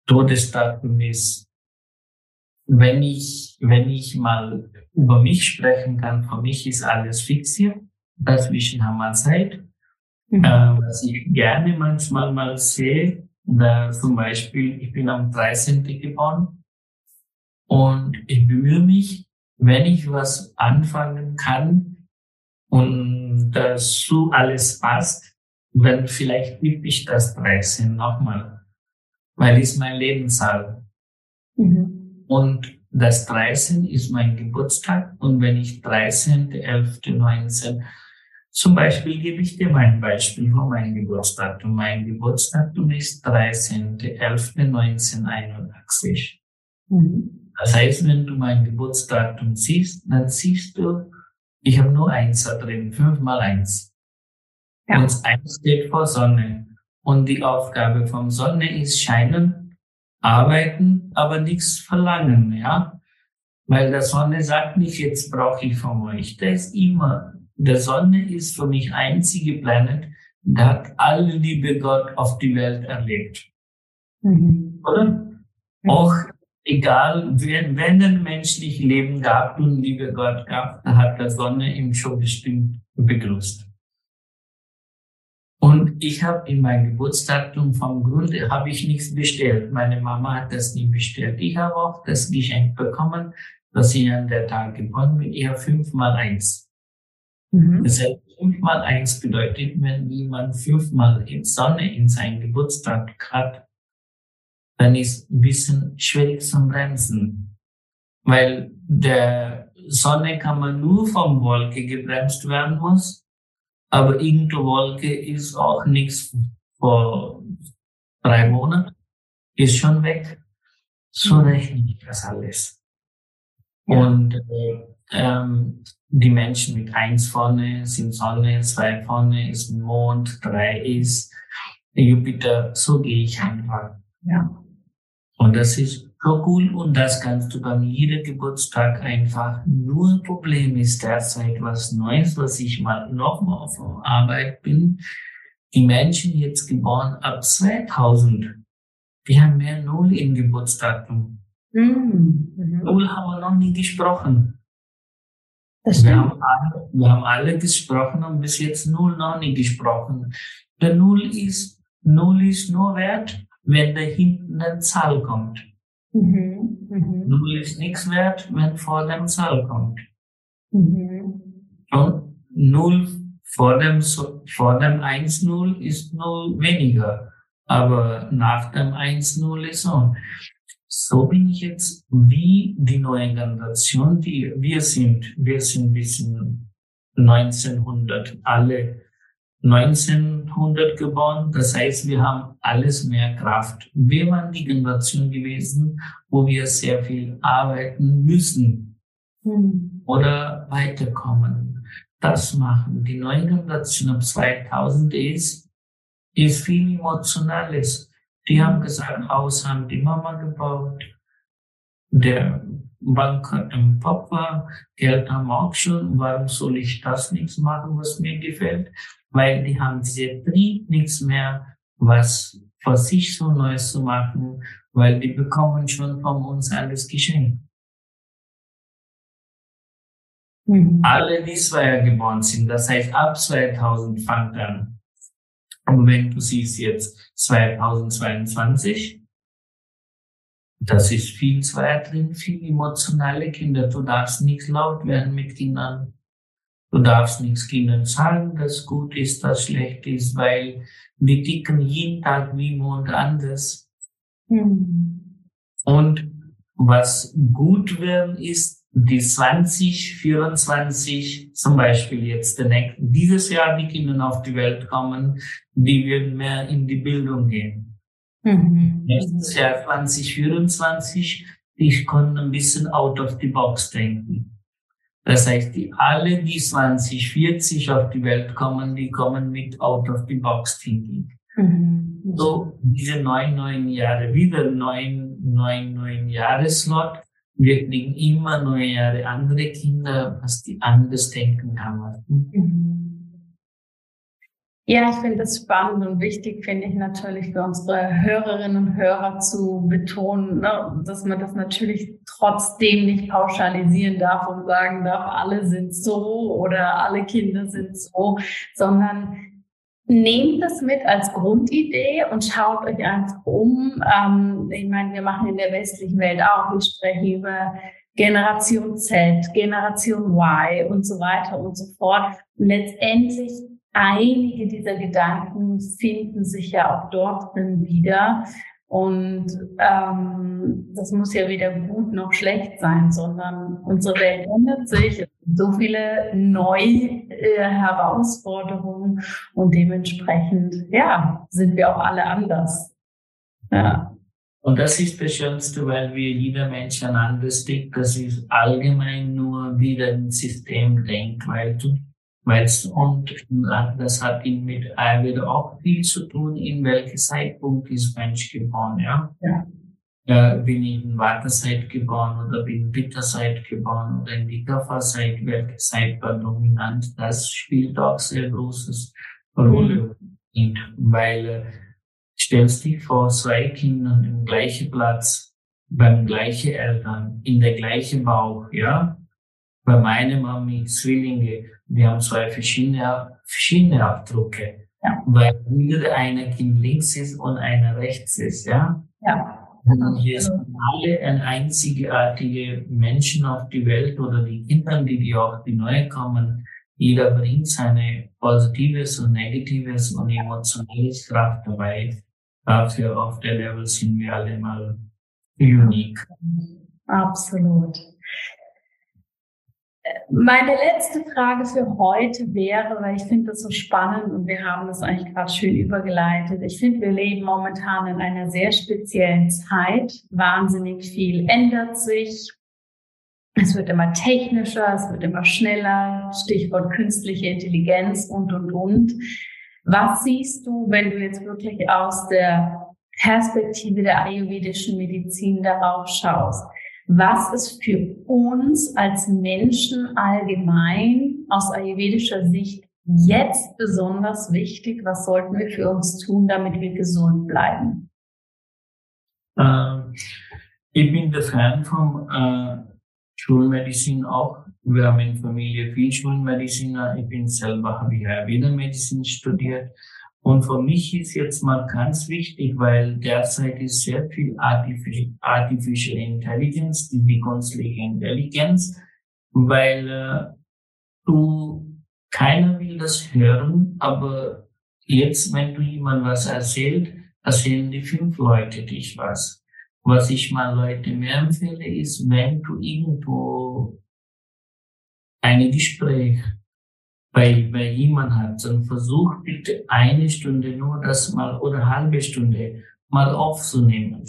Todesdatum ist wenn ich, wenn ich mal über mich sprechen kann, für mich ist alles fixiert. Dazwischen haben wir Zeit. Mhm. Äh, was ich gerne manchmal mal sehe, da zum Beispiel, ich bin am 13. geboren und ich bemühe mich, wenn ich was anfangen kann und das so alles passt, dann vielleicht übe ich das 13 nochmal, weil es mein Lebenszahl. Mhm. Und das 13 ist mein Geburtstag. Und wenn ich 13., 11., 19, zum Beispiel gebe ich dir mein Beispiel von meinem Geburtsdatum. Mein Geburtsdatum ist 13. 11. 1981. Mhm. Das heißt, wenn du mein Geburtsdatum siehst, dann siehst du, ich habe nur eins da drin, fünf mal eins. Ja. Und eins steht vor Sonne. Und die Aufgabe vom Sonne ist scheinen arbeiten, aber nichts verlangen, ja. Weil der Sonne sagt nicht, jetzt brauche ich von euch. Der ist immer, der Sonne ist für mich einzige Planet, der hat alle Liebe Gott auf die Welt erlebt. Mhm. Oder? Mhm. Auch egal, wenn, wenn ein menschlich Leben gab und Liebe Gott gab, da hat der Sonne ihm schon bestimmt begrüßt. Und ich habe in meinem Geburtsdatum vom Grunde habe ich nichts bestellt. Meine Mama hat das nie bestellt. Ich habe auch das Geschenk bekommen, dass ich an der Tag geboren bin. Ich habe fünf mal eins. Mhm. Das heißt, fünf mal eins bedeutet, wenn jemand fünfmal in Sonne in seinem Geburtstag hat, dann ist ein bisschen schwierig zum Bremsen. Weil der Sonne kann man nur vom Wolke gebremst werden muss aber irgendeine Wolke ist auch nichts vor drei Monaten, ist schon weg. So mhm. rechne ich das alles. Ja. Und äh, ähm, die Menschen mit eins vorne sind Sonne, zwei vorne ist Mond, drei ist Jupiter. So gehe ich einfach. Ja. Und das ist cool und das kannst du beim jedem Geburtstag einfach. Nur Problem ist derzeit was Neues, was ich mal nochmal auf Arbeit bin. Die Menschen jetzt geboren ab 2000, die haben mehr Null im Geburtsdatum. Mhm. mhm. Null haben wir noch nie gesprochen. Wir haben, alle, wir haben alle gesprochen und bis jetzt Null noch nie gesprochen. Der Null ist, Null ist nur wert, wenn da hinten eine Zahl kommt. Mhm. Mhm. Null ist nichts wert, wenn vor dem Zahl kommt. Mhm. Und Null vor dem, vor dem 1-0 ist Null weniger. Aber nach dem 1-0 ist so. So bin ich jetzt wie die neue Generation, die wir sind. Wir sind bis 1900 alle 1900 geboren. Das heißt, wir haben alles mehr Kraft. Wir waren die Generation gewesen, wo wir sehr viel arbeiten müssen mhm. oder weiterkommen. Das machen. Die neue Generation ab 2000 ist, ist viel Emotionales. Die haben gesagt, Haus haben die Mama gebaut. Der Bank hat im Papa, Geld haben auch schon. Warum soll ich das nichts machen, was mir gefällt? Weil die haben diese Trieb nichts mehr, was für sich so Neues zu machen, weil die bekommen schon von uns alles geschenkt. Mhm. Alle, die zwei geboren sind, das heißt ab 2000 fangt an. Und wenn du siehst jetzt, 2022. Das ist viel Zweier drin, viel emotionale Kinder. Du darfst nichts laut werden mit Kindern. Du darfst nichts Kindern sagen, das gut ist, das schlecht ist, weil wir ticken jeden Tag wie Mond anders. Mhm. Und was gut werden ist, die 2024, zum Beispiel jetzt dieses Jahr die Kinder auf die Welt kommen, die werden mehr in die Bildung gehen. Mhm. Nächstes Jahr 2024, die können ein bisschen out of the box denken. Das heißt, die alle, die 2040 auf die Welt kommen, die kommen mit out of the box thinking. Mhm. So, diese neun, neun Jahre, wieder neun, neun, neun Jahre Slot, wir kriegen immer neue Jahre andere Kinder, was die anders denken kann. Mhm. Ja, ich finde das spannend und wichtig, finde ich natürlich für unsere Hörerinnen und Hörer zu betonen, ne, dass man das natürlich trotzdem nicht pauschalisieren darf und sagen darf, alle sind so oder alle Kinder sind so, sondern nehmt das mit als Grundidee und schaut euch einfach um. Ähm, ich meine, wir machen in der westlichen Welt auch, ich spreche über Generation Z, Generation Y und so weiter und so fort. Letztendlich einige dieser Gedanken finden sich ja auch dort drin wieder. Und ähm, das muss ja weder gut noch schlecht sein, sondern unsere Welt ändert sich. So viele neue äh, Herausforderungen und dementsprechend, ja, sind wir auch alle anders. Ja. Und das ist das Schönste, weil wir jeder Mensch ein anderes tickt. Das ist allgemein nur wieder ein System denkt, weil du Weißt, und das hat ihn mit Ayurveda auch viel zu tun, in welchem Zeitpunkt ist Mensch geboren, ja? ja. ja bin ich in Wartezeit geboren oder bin in Bitterzeit geboren oder in die welche Zeit war dominant, das spielt auch sehr großes Rolle. Mhm. Weil, äh, stellst dich vor, zwei Kindern im gleichen Platz, beim gleichen Eltern, in der gleichen Bauch, ja? Bei meiner Mami Zwillinge, wir haben zwei verschiedene, verschiedene Abdrücke. Ja. Weil nur eine Kind links ist und einer rechts ist, ja? Ja. Und hier sind alle ein einzigartige Menschen auf die Welt oder die Kinder, die, die auch die neue kommen. Jeder bringt seine positives und negatives und emotionales Kraft dabei. Dafür auf der Level sind wir alle mal unique. Absolut. Meine letzte Frage für heute wäre, weil ich finde das so spannend und wir haben das eigentlich gerade schön übergeleitet. Ich finde, wir leben momentan in einer sehr speziellen Zeit. Wahnsinnig viel ändert sich. Es wird immer technischer, es wird immer schneller. Stichwort künstliche Intelligenz und, und, und. Was siehst du, wenn du jetzt wirklich aus der Perspektive der ayurvedischen Medizin darauf schaust? Was ist für uns als Menschen allgemein aus ayurvedischer Sicht jetzt besonders wichtig? Was sollten wir für uns tun, damit wir gesund bleiben? Ähm, ich bin der Fan von äh, Schulmedizin auch. Wir haben in Familie viel Schulmediziner. Ich bin selber, habe ich Ayurveda-Medizin studiert. Und für mich ist jetzt mal ganz wichtig, weil derzeit ist sehr viel Artificial Intelligence, die künstliche Intelligenz, weil äh, du, keiner will das hören, aber jetzt, wenn du jemand was erzählt, erzählen die fünf Leute dich was. Was ich mal Leute mehr empfehle, ist, wenn du irgendwo ein Gespräch bei, bei jemand hat, dann versuch bitte eine Stunde nur das mal oder halbe Stunde mal aufzunehmen.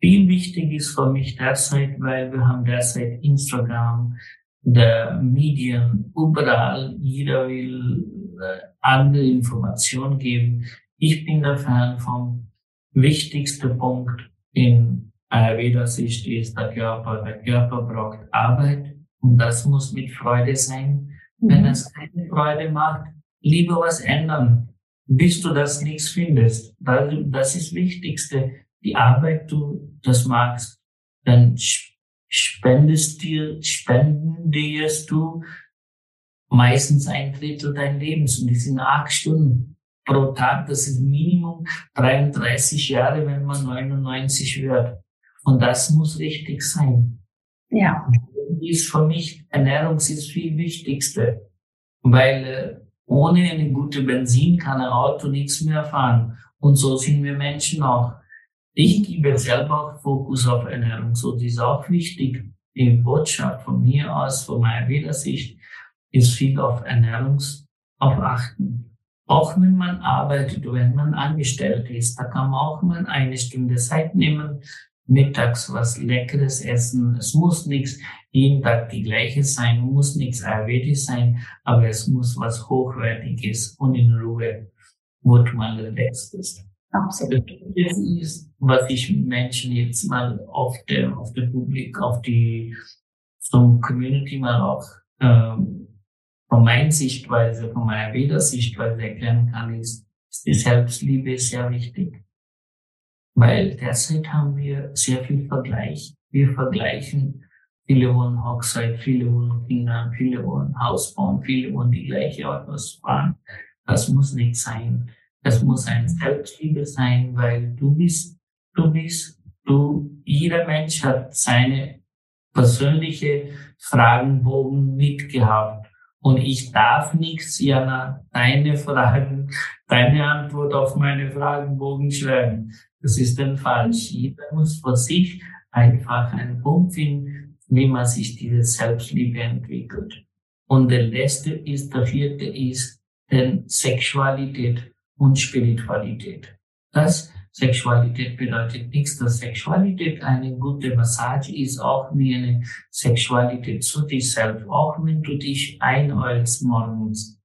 Viel wichtig ist für mich derzeit, weil wir haben derzeit Instagram, der Medien, überall, jeder will äh, andere Informationen geben. Ich bin der Fan vom wichtigsten Punkt in Ayurveda-Sicht ist der Körper. Der Körper braucht Arbeit und das muss mit Freude sein. Wenn es keine Freude macht, lieber was ändern, bis du das nichts findest. Das ist das Wichtigste. Die Arbeit, du das magst, dann spendest dir, spenden dirst du meistens ein Drittel dein Lebens und die sind acht Stunden. pro Tag, das ist Minimum 33 Jahre, wenn man 99 wird. Und das muss richtig sein. Ja. Ist für mich, Ernährung ist viel Wichtigste, weil äh, ohne eine gute Benzin kann ein Auto nichts mehr fahren. Und so sind wir Menschen auch. Ich gebe selber auch Fokus auf Ernährung, so das ist auch wichtig. Die Botschaft von mir aus, von meiner Wählersicht, ist viel auf Ernährungs, auf Achten. Auch wenn man arbeitet, wenn man angestellt ist, da kann man auch mal eine Stunde Zeit nehmen, mittags was Leckeres essen. Es muss nichts jeden Tag die gleiche sein, muss nichts ayurvedisch sein, aber es muss was Hochwertiges und in Ruhe, wo du mal relaxed bist. Absolut. Das ist, was ich Menschen jetzt mal auf der, auf der Publik, auf die, zum Community mal auch, ähm, von meiner Sichtweise, von meiner Veda-Sichtweise erklären kann, ist, ist die Selbstliebe sehr wichtig. Weil derzeit haben wir sehr viel Vergleich. Wir vergleichen, viele wollen Hochzeit, viele wollen Kinder, viele wollen Haus bauen, viele wollen die gleiche Autos fahren. Das muss nicht sein. Das muss ein Selbstliebe sein, weil du bist, du bist, du, jeder Mensch hat seine persönliche Fragenbogen mitgehabt. Und ich darf nichts, Jana, deine Fragen, deine Antwort auf meine Fragenbogen schreiben. Das ist dann falsch. Jeder muss für sich einfach einen Punkt finden, wie man sich diese Selbstliebe entwickelt. Und der letzte ist, der vierte ist, denn Sexualität und Spiritualität. Das Sexualität bedeutet nichts, dass Sexualität eine gute Massage ist, auch wie eine Sexualität zu dich selbst, auch wenn du dich einäulst morgens,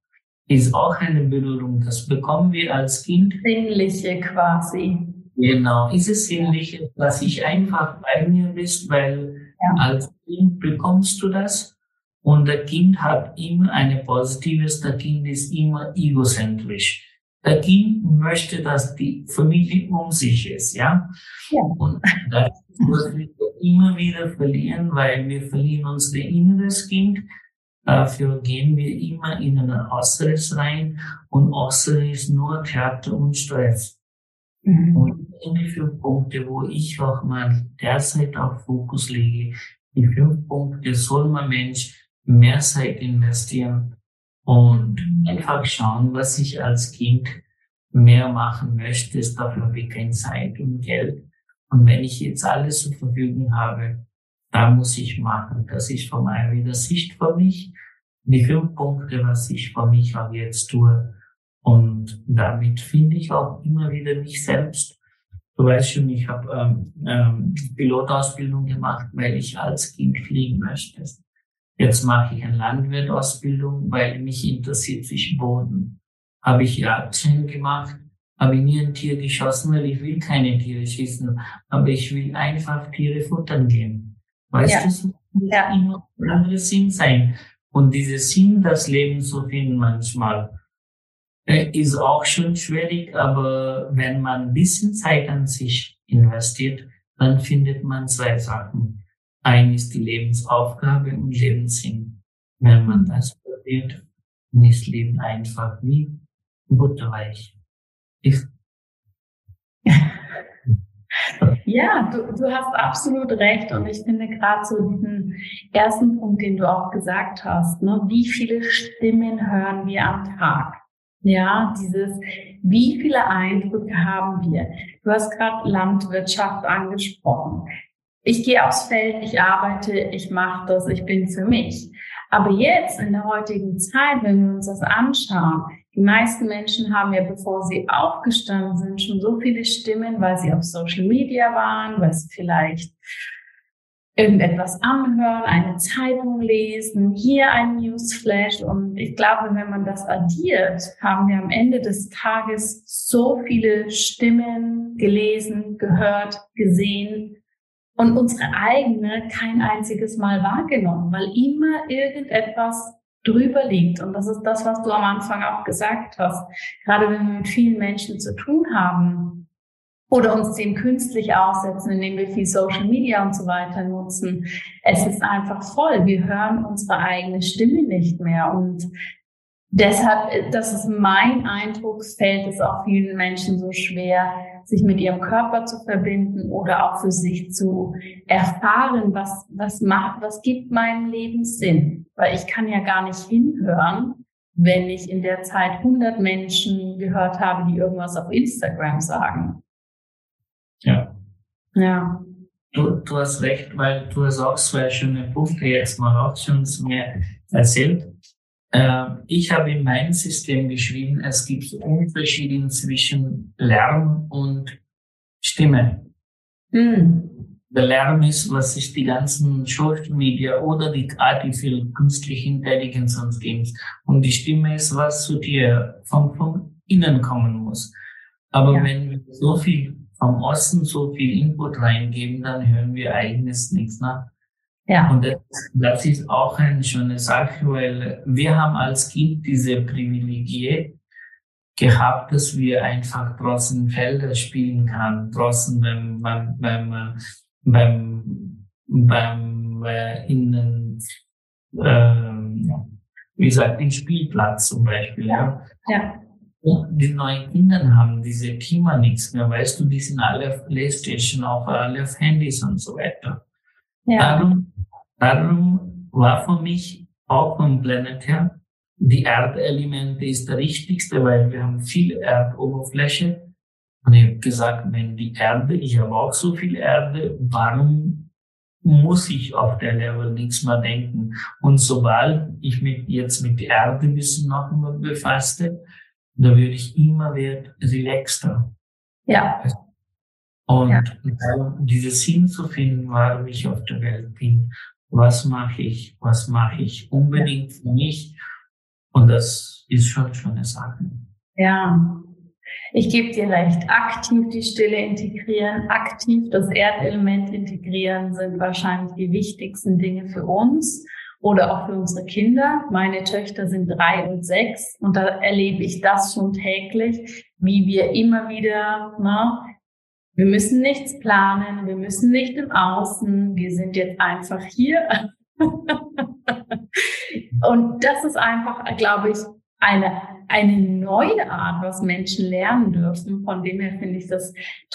ist auch eine Berührung. Das bekommen wir als Kind. Sinnliche quasi. Genau, ist es sinnliche, dass ich einfach bei mir bist, weil ja. als Kind bekommst du das und der Kind hat immer eine positives, der Kind ist immer egozentrisch. Der Kind möchte, dass die Familie um sich ist, ja. ja. Und das müssen wir immer wieder verlieren, weil wir verlieren unser inneres Kind. Dafür gehen wir immer in ein Äußeres rein und Äußeres ist nur Theater und Stress. Mhm. Und die fünf Punkte, wo ich auch mal derzeit auf Fokus lege, die fünf Punkte soll man Mensch mehr Zeit investieren, und einfach schauen, was ich als Kind mehr machen möchte. Dafür habe ich keine Zeit und Geld. Und wenn ich jetzt alles zur Verfügung habe, da muss ich machen. Das ist von meiner Sicht für mich. Die fünf Punkte, was ich für mich auch jetzt tue. Und damit finde ich auch immer wieder mich selbst. Du weißt schon, ich habe ähm, ähm, Pilotausbildung gemacht, weil ich als Kind fliegen möchte. Jetzt mache ich eine Landwirtausbildung, weil mich interessiert sich Boden. Habe ich Jagdschein gemacht, habe ich nie ein Tier geschossen, weil ich will keine Tiere schießen, aber ich will einfach Tiere futtern gehen. Weißt ja. du, es muss ja. immer ein anderer Sinn sein. Und dieser Sinn, das Leben zu finden manchmal, ist auch schon schwierig, aber wenn man ein bisschen Zeit an sich investiert, dann findet man zwei Sachen. Ein ist die Lebensaufgabe und Lebenssinn. Wenn man das probiert, dann ist Leben einfach wie butterweich. Ich ja, du, du hast absolut recht. Und ich finde gerade so diesen ersten Punkt, den du auch gesagt hast, ne, wie viele Stimmen hören wir am Tag? Ja, dieses, wie viele Eindrücke haben wir? Du hast gerade Landwirtschaft angesprochen ich gehe aufs Feld, ich arbeite, ich mache das, ich bin für mich. Aber jetzt in der heutigen Zeit, wenn wir uns das anschauen, die meisten Menschen haben ja, bevor sie aufgestanden sind, schon so viele Stimmen, weil sie auf Social Media waren, weil sie vielleicht irgendetwas anhören, eine Zeitung lesen, hier ein Newsflash. Und ich glaube, wenn man das addiert, haben wir am Ende des Tages so viele Stimmen gelesen, gehört, gesehen, und unsere eigene kein einziges Mal wahrgenommen, weil immer irgendetwas drüber liegt. Und das ist das, was du am Anfang auch gesagt hast. Gerade wenn wir mit vielen Menschen zu tun haben oder uns dem künstlich aussetzen, indem wir viel Social Media und so weiter nutzen. Es ist einfach voll. Wir hören unsere eigene Stimme nicht mehr. Und deshalb, das ist mein Eindruck, fällt es auch vielen Menschen so schwer, sich mit ihrem Körper zu verbinden oder auch für sich zu erfahren, was, was macht, was gibt meinem Leben Sinn. Weil ich kann ja gar nicht hinhören, wenn ich in der Zeit 100 Menschen gehört habe, die irgendwas auf Instagram sagen. Ja. Ja. Du, du hast recht, weil du hast auch zwei schöne Punkte jetzt mal auch schon zu mir erzählt. Äh, ich habe in meinem System geschrieben, es gibt Unterschiede zwischen Lärm und Stimme. Hm. Der Lärm ist, was sich die ganzen Social Media oder die Artificial künstliche Intelligenz uns gibt. Und die Stimme ist, was zu dir von, von innen kommen muss. Aber ja. wenn wir so viel vom Osten so viel Input reingeben, dann hören wir eigenes nichts nach. Ja. Und das, das ist auch eine schöne Sache, weil wir haben als Kind diese Privilegie gehabt, dass wir einfach draußen Felder spielen kann, draußen beim, beim, beim, beim, beim äh, in, äh, wie gesagt, im Spielplatz zum Beispiel. Ja. ja die neuen Kinder haben diese Thema nichts mehr, weißt du, die sind alle auf Playstation, auch alle auf Handys und so weiter. Ja. Darum, darum war für mich auch vom Planet her, die Erdelemente ist der richtigste, weil wir haben viel Erdoberfläche. Und ich habe gesagt, wenn die Erde, ich habe auch so viel Erde, warum muss ich auf der Level nichts mehr denken? Und sobald ich mich jetzt mit der Erde ein bisschen noch befasste, da würde ich immer wieder relaxter. Ja. Und ja. dieses Sinn zu finden, warum ich auf der Welt bin. Was mache ich? Was mache ich unbedingt für mich? Und das ist schon schon eine Sache. Ja. Ich gebe dir recht. Aktiv die Stille integrieren, aktiv das Erdelement integrieren sind wahrscheinlich die wichtigsten Dinge für uns oder auch für unsere Kinder. Meine Töchter sind drei und sechs und da erlebe ich das schon täglich, wie wir immer wieder, ne, wir müssen nichts planen, wir müssen nicht im Außen, wir sind jetzt einfach hier. und das ist einfach, glaube ich, eine, eine neue Art, was Menschen lernen dürfen. Von dem her finde ich das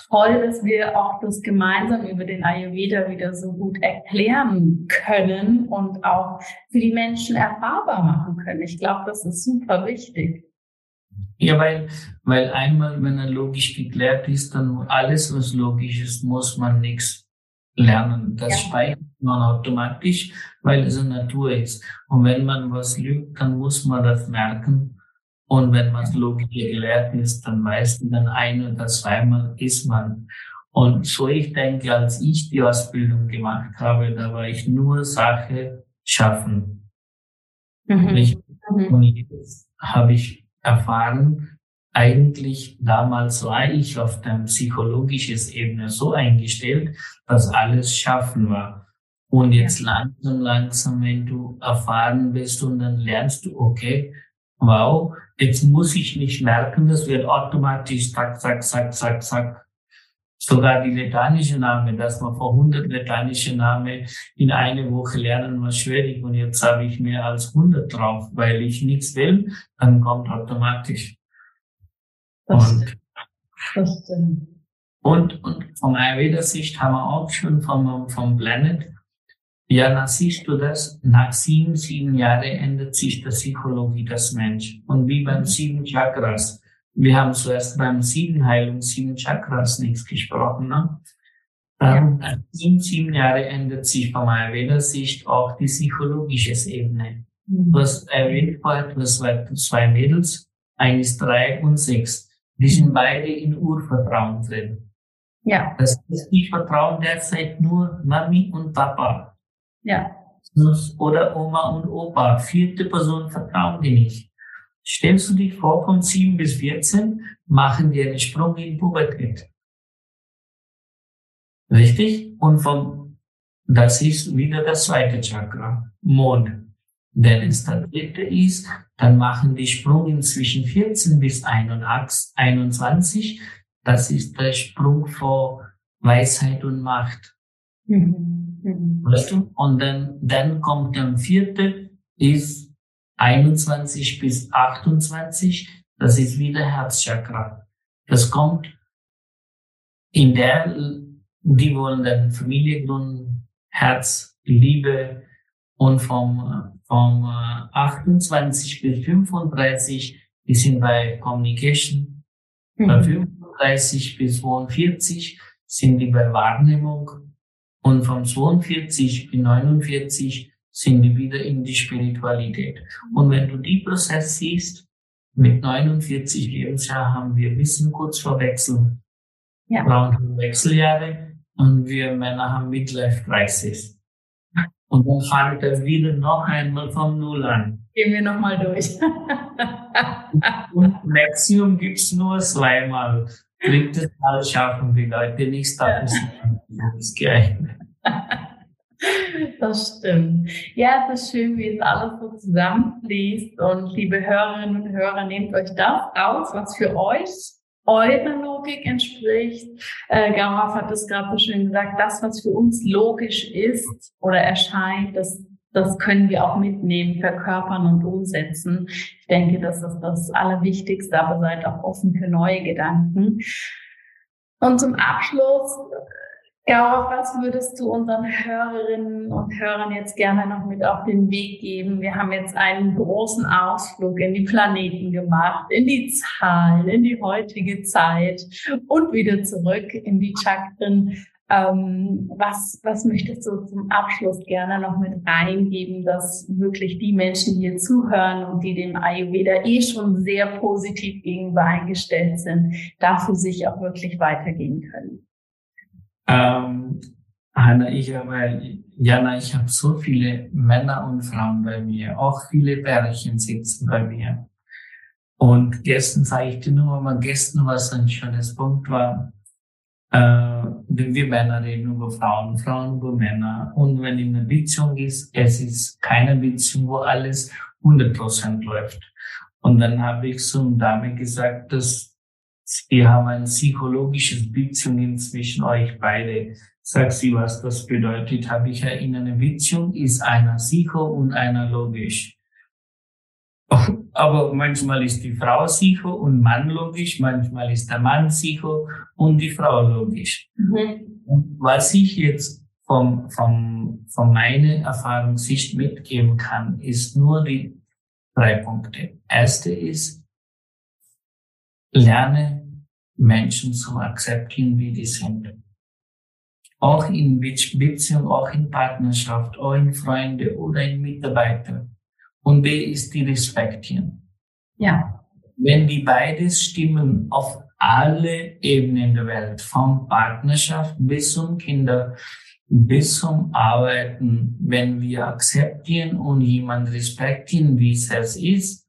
toll, dass wir auch das gemeinsam über den Ayurveda wieder so gut erklären können und auch für die Menschen erfahrbar machen können. Ich glaube, das ist super wichtig. Ja, weil, weil einmal, wenn er logisch geklärt ist, dann alles, was logisch ist, muss man nichts lernen. Das ja. speichert man automatisch, weil es eine Natur ist. Und wenn man was lügt, dann muss man das merken. Und wenn man logisch gelehrt ist, dann weiß man ein oder zweimal ist man. Und so ich denke, als ich die Ausbildung gemacht habe, da war ich nur Sache schaffen. Mhm. Ich, mhm. Und jetzt habe ich erfahren, eigentlich damals war ich auf der psychologischen Ebene so eingestellt, dass alles schaffen war. Und jetzt langsam, langsam, wenn du erfahren bist und dann lernst du, okay, wow, jetzt muss ich nicht merken, das wird automatisch zack, zack, zack, zack, zack. Sogar die lateinische Name, dass man vor 100 lateinische Namen in eine Woche lernen war schwierig und jetzt habe ich mehr als 100 drauf, weil ich nichts will, dann kommt automatisch. Und, und, und vom Ayurveda-Sicht haben wir auch schon vom, vom Planet, ja, dann siehst du das, nach sieben, sieben Jahren ändert sich die Psychologie des Menschen. Und wie beim sieben Chakras. Wir haben zuerst beim sieben Heilung, sieben Chakras nichts gesprochen, ne? Dann, ja. in sieben Jahren ändert sich vom Ayurveda-Sicht auch die psychologische Ebene. Mhm. Du hast erwähnt vorher, das waren zwei Mädels, eines drei und sechs. Die sind beide in Urvertrauen drin. Ja. Das ist nicht Vertrauen derzeit nur Mami und Papa. Ja. Oder Oma und Opa. Vierte Person vertrauen die nicht. Stellst du dich vor, von 7 bis 14 machen die einen Sprung in Pubertät. Richtig? Und vom, das ist wieder das zweite Chakra, Mond. Wenn es der dritte ist, dann machen die Sprung zwischen 14 bis 21. Das ist der Sprung vor Weisheit und Macht. Mhm. Mhm. Weißt du? Und dann, dann kommt der vierte, ist 21 bis 28, das ist wieder Herzchakra. Das kommt in der, die wollen dann Familie gründen, Herz, Liebe und vom, vom 28 bis 35, die sind bei Communication, mhm. bei 35 bis 42 sind die bei Wahrnehmung und vom 42 bis 49 sind die wieder in die Spiritualität. Und wenn du die Prozess siehst, mit 49 Lebensjahren haben wir Wissen kurz vor Wechsel. Ja. Frauen haben Wechseljahre und wir Männer haben Midlife Crisis. Und dann fängt er wieder noch einmal vom Null an. Gehen wir nochmal durch. und Maximum gibt's nur zweimal. Drittes Mal schaffen die Leute nichts, da ist geeignet. Das stimmt. Ja, es ist schön, wie es alles so zusammenfließt. Und liebe Hörerinnen und Hörer, nehmt euch das aus, was für euch eure Logik entspricht. Äh, Garaf hat es gerade so schön gesagt, das, was für uns logisch ist oder erscheint, das, das können wir auch mitnehmen, verkörpern und umsetzen. Ich denke, das ist das Allerwichtigste, aber seid auch offen für neue Gedanken. Und zum Abschluss ja, was würdest du unseren Hörerinnen und Hörern jetzt gerne noch mit auf den Weg geben? Wir haben jetzt einen großen Ausflug in die Planeten gemacht, in die Zahlen, in die heutige Zeit und wieder zurück in die Chakren. Ähm, was, was möchtest du zum Abschluss gerne noch mit reingeben, dass wirklich die Menschen, hier zuhören und die dem Ayurveda eh schon sehr positiv gegenüber eingestellt sind, dafür sich auch wirklich weitergehen können? Ähm, Hanna, ich habe, Jana, ich habe so viele Männer und Frauen bei mir, auch viele Bärchen sitzen bei mir. Und gestern sage ich dir nur mal, gestern was ein schönes Punkt war, äh, denn wir Männer reden über Frauen, Frauen über Männer. Und wenn in einer Beziehung ist, es ist keine Beziehung, wo alles 100% läuft. Und dann habe ich einer Dame gesagt, dass wir haben ein psychologisches Beziehung zwischen euch beide. Sag sie, was das bedeutet. Habe ich ja in einer Beziehung ist einer sicher und einer logisch. Aber manchmal ist die Frau sicher und Mann logisch, manchmal ist der Mann sicher und die Frau logisch. Mhm. Was ich jetzt vom, vom, von meiner Erfahrungssicht mitgeben kann, ist nur die drei Punkte. Erste ist, lerne Menschen zu akzeptieren, wie die sind. Auch in Beziehung, auch in Partnerschaft, auch in Freunde oder in Mitarbeiter. Und B ist die respektieren. Ja. Wenn die beides stimmen auf alle Ebenen der Welt, vom Partnerschaft bis zum Kinder, bis zum Arbeiten, wenn wir akzeptieren und jemand respektieren, wie es ist,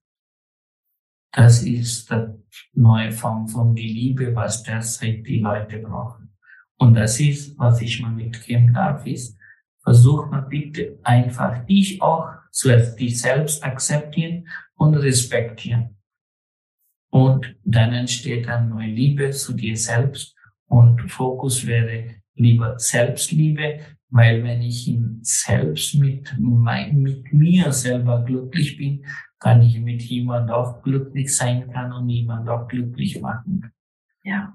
das ist der neue Form von die Liebe, was derzeit die Leute brauchen. Und das ist, was ich mal mitgeben darf, ist, versuch mal bitte einfach dich auch zuerst dich selbst akzeptieren und respektieren. Und dann entsteht eine neue Liebe zu dir selbst und Fokus wäre lieber Selbstliebe, weil wenn ich in selbst mit, mein, mit mir selber glücklich bin, kann ich mit jemand auch glücklich sein kann und jemand auch glücklich machen. Ja.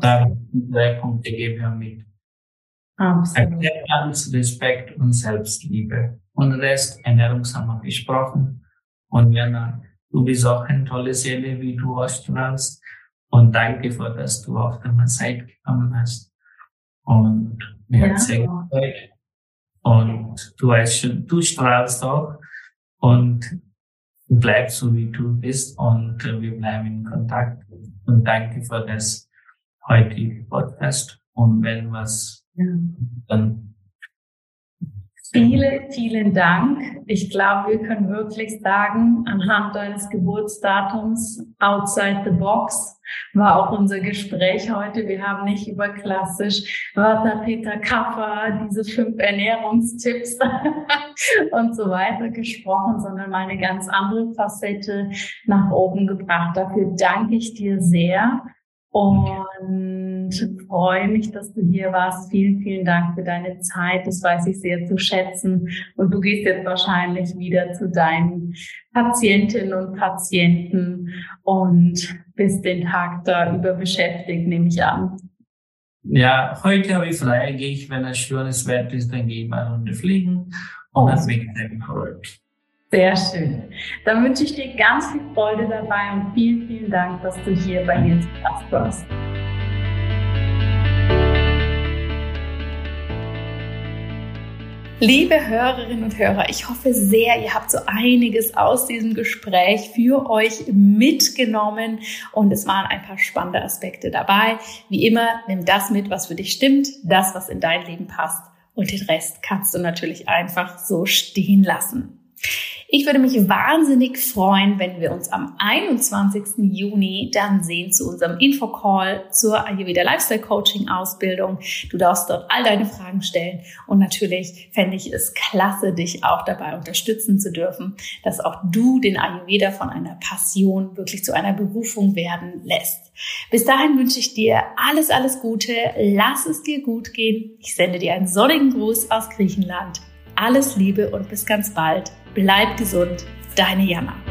Da drei Punkte geben wir mit. Absolut. Akzeptanz, Respekt und Selbstliebe. Und Rest, Ernährung haben wir gesprochen. Und Jana, du bist auch eine tolle Seele, wie du ausstrahlst. Und danke für, dass du auf deine Zeit gekommen hast. Und mir ja. hat sehr gefreut. Und du weißt schon, du strahlst auch. Und bleib so wie du bist und äh, wir bleiben in contact. Kontakt. Und danke für das heutige Podcast. Und wenn was, ja. dann Vielen, vielen Dank. Ich glaube, wir können wirklich sagen, anhand deines Geburtsdatums, outside the box, war auch unser Gespräch heute. Wir haben nicht über klassisch Vata, Peter, Kappa, diese fünf Ernährungstipps und so weiter gesprochen, sondern mal eine ganz andere Facette nach oben gebracht. Dafür danke ich dir sehr. Und freue mich, dass du hier warst. Vielen, vielen Dank für deine Zeit. Das weiß ich sehr zu schätzen. Und du gehst jetzt wahrscheinlich wieder zu deinen Patientinnen und Patienten und bist den Tag da über beschäftigt, nehme ich an. Ja, heute habe ich frei, gehe ich, wenn es schönes Wetter ist, dann gehe ich mal eine Runde fliegen und oh. dann weg Sehr schön. Dann wünsche ich dir ganz viel Freude dabei und vielen, vielen Dank, dass du hier bei mir zu Gast warst. Liebe Hörerinnen und Hörer, ich hoffe sehr, ihr habt so einiges aus diesem Gespräch für euch mitgenommen und es waren ein paar spannende Aspekte dabei. Wie immer, nimm das mit, was für dich stimmt, das, was in dein Leben passt und den Rest kannst du natürlich einfach so stehen lassen. Ich würde mich wahnsinnig freuen, wenn wir uns am 21. Juni dann sehen zu unserem Infocall zur Ayurveda Lifestyle Coaching Ausbildung. Du darfst dort all deine Fragen stellen und natürlich fände ich es klasse, dich auch dabei unterstützen zu dürfen, dass auch du den Ayurveda von einer Passion wirklich zu einer Berufung werden lässt. Bis dahin wünsche ich dir alles, alles Gute. Lass es dir gut gehen. Ich sende dir einen sonnigen Gruß aus Griechenland. Alles Liebe und bis ganz bald. Bleib gesund, deine Jana.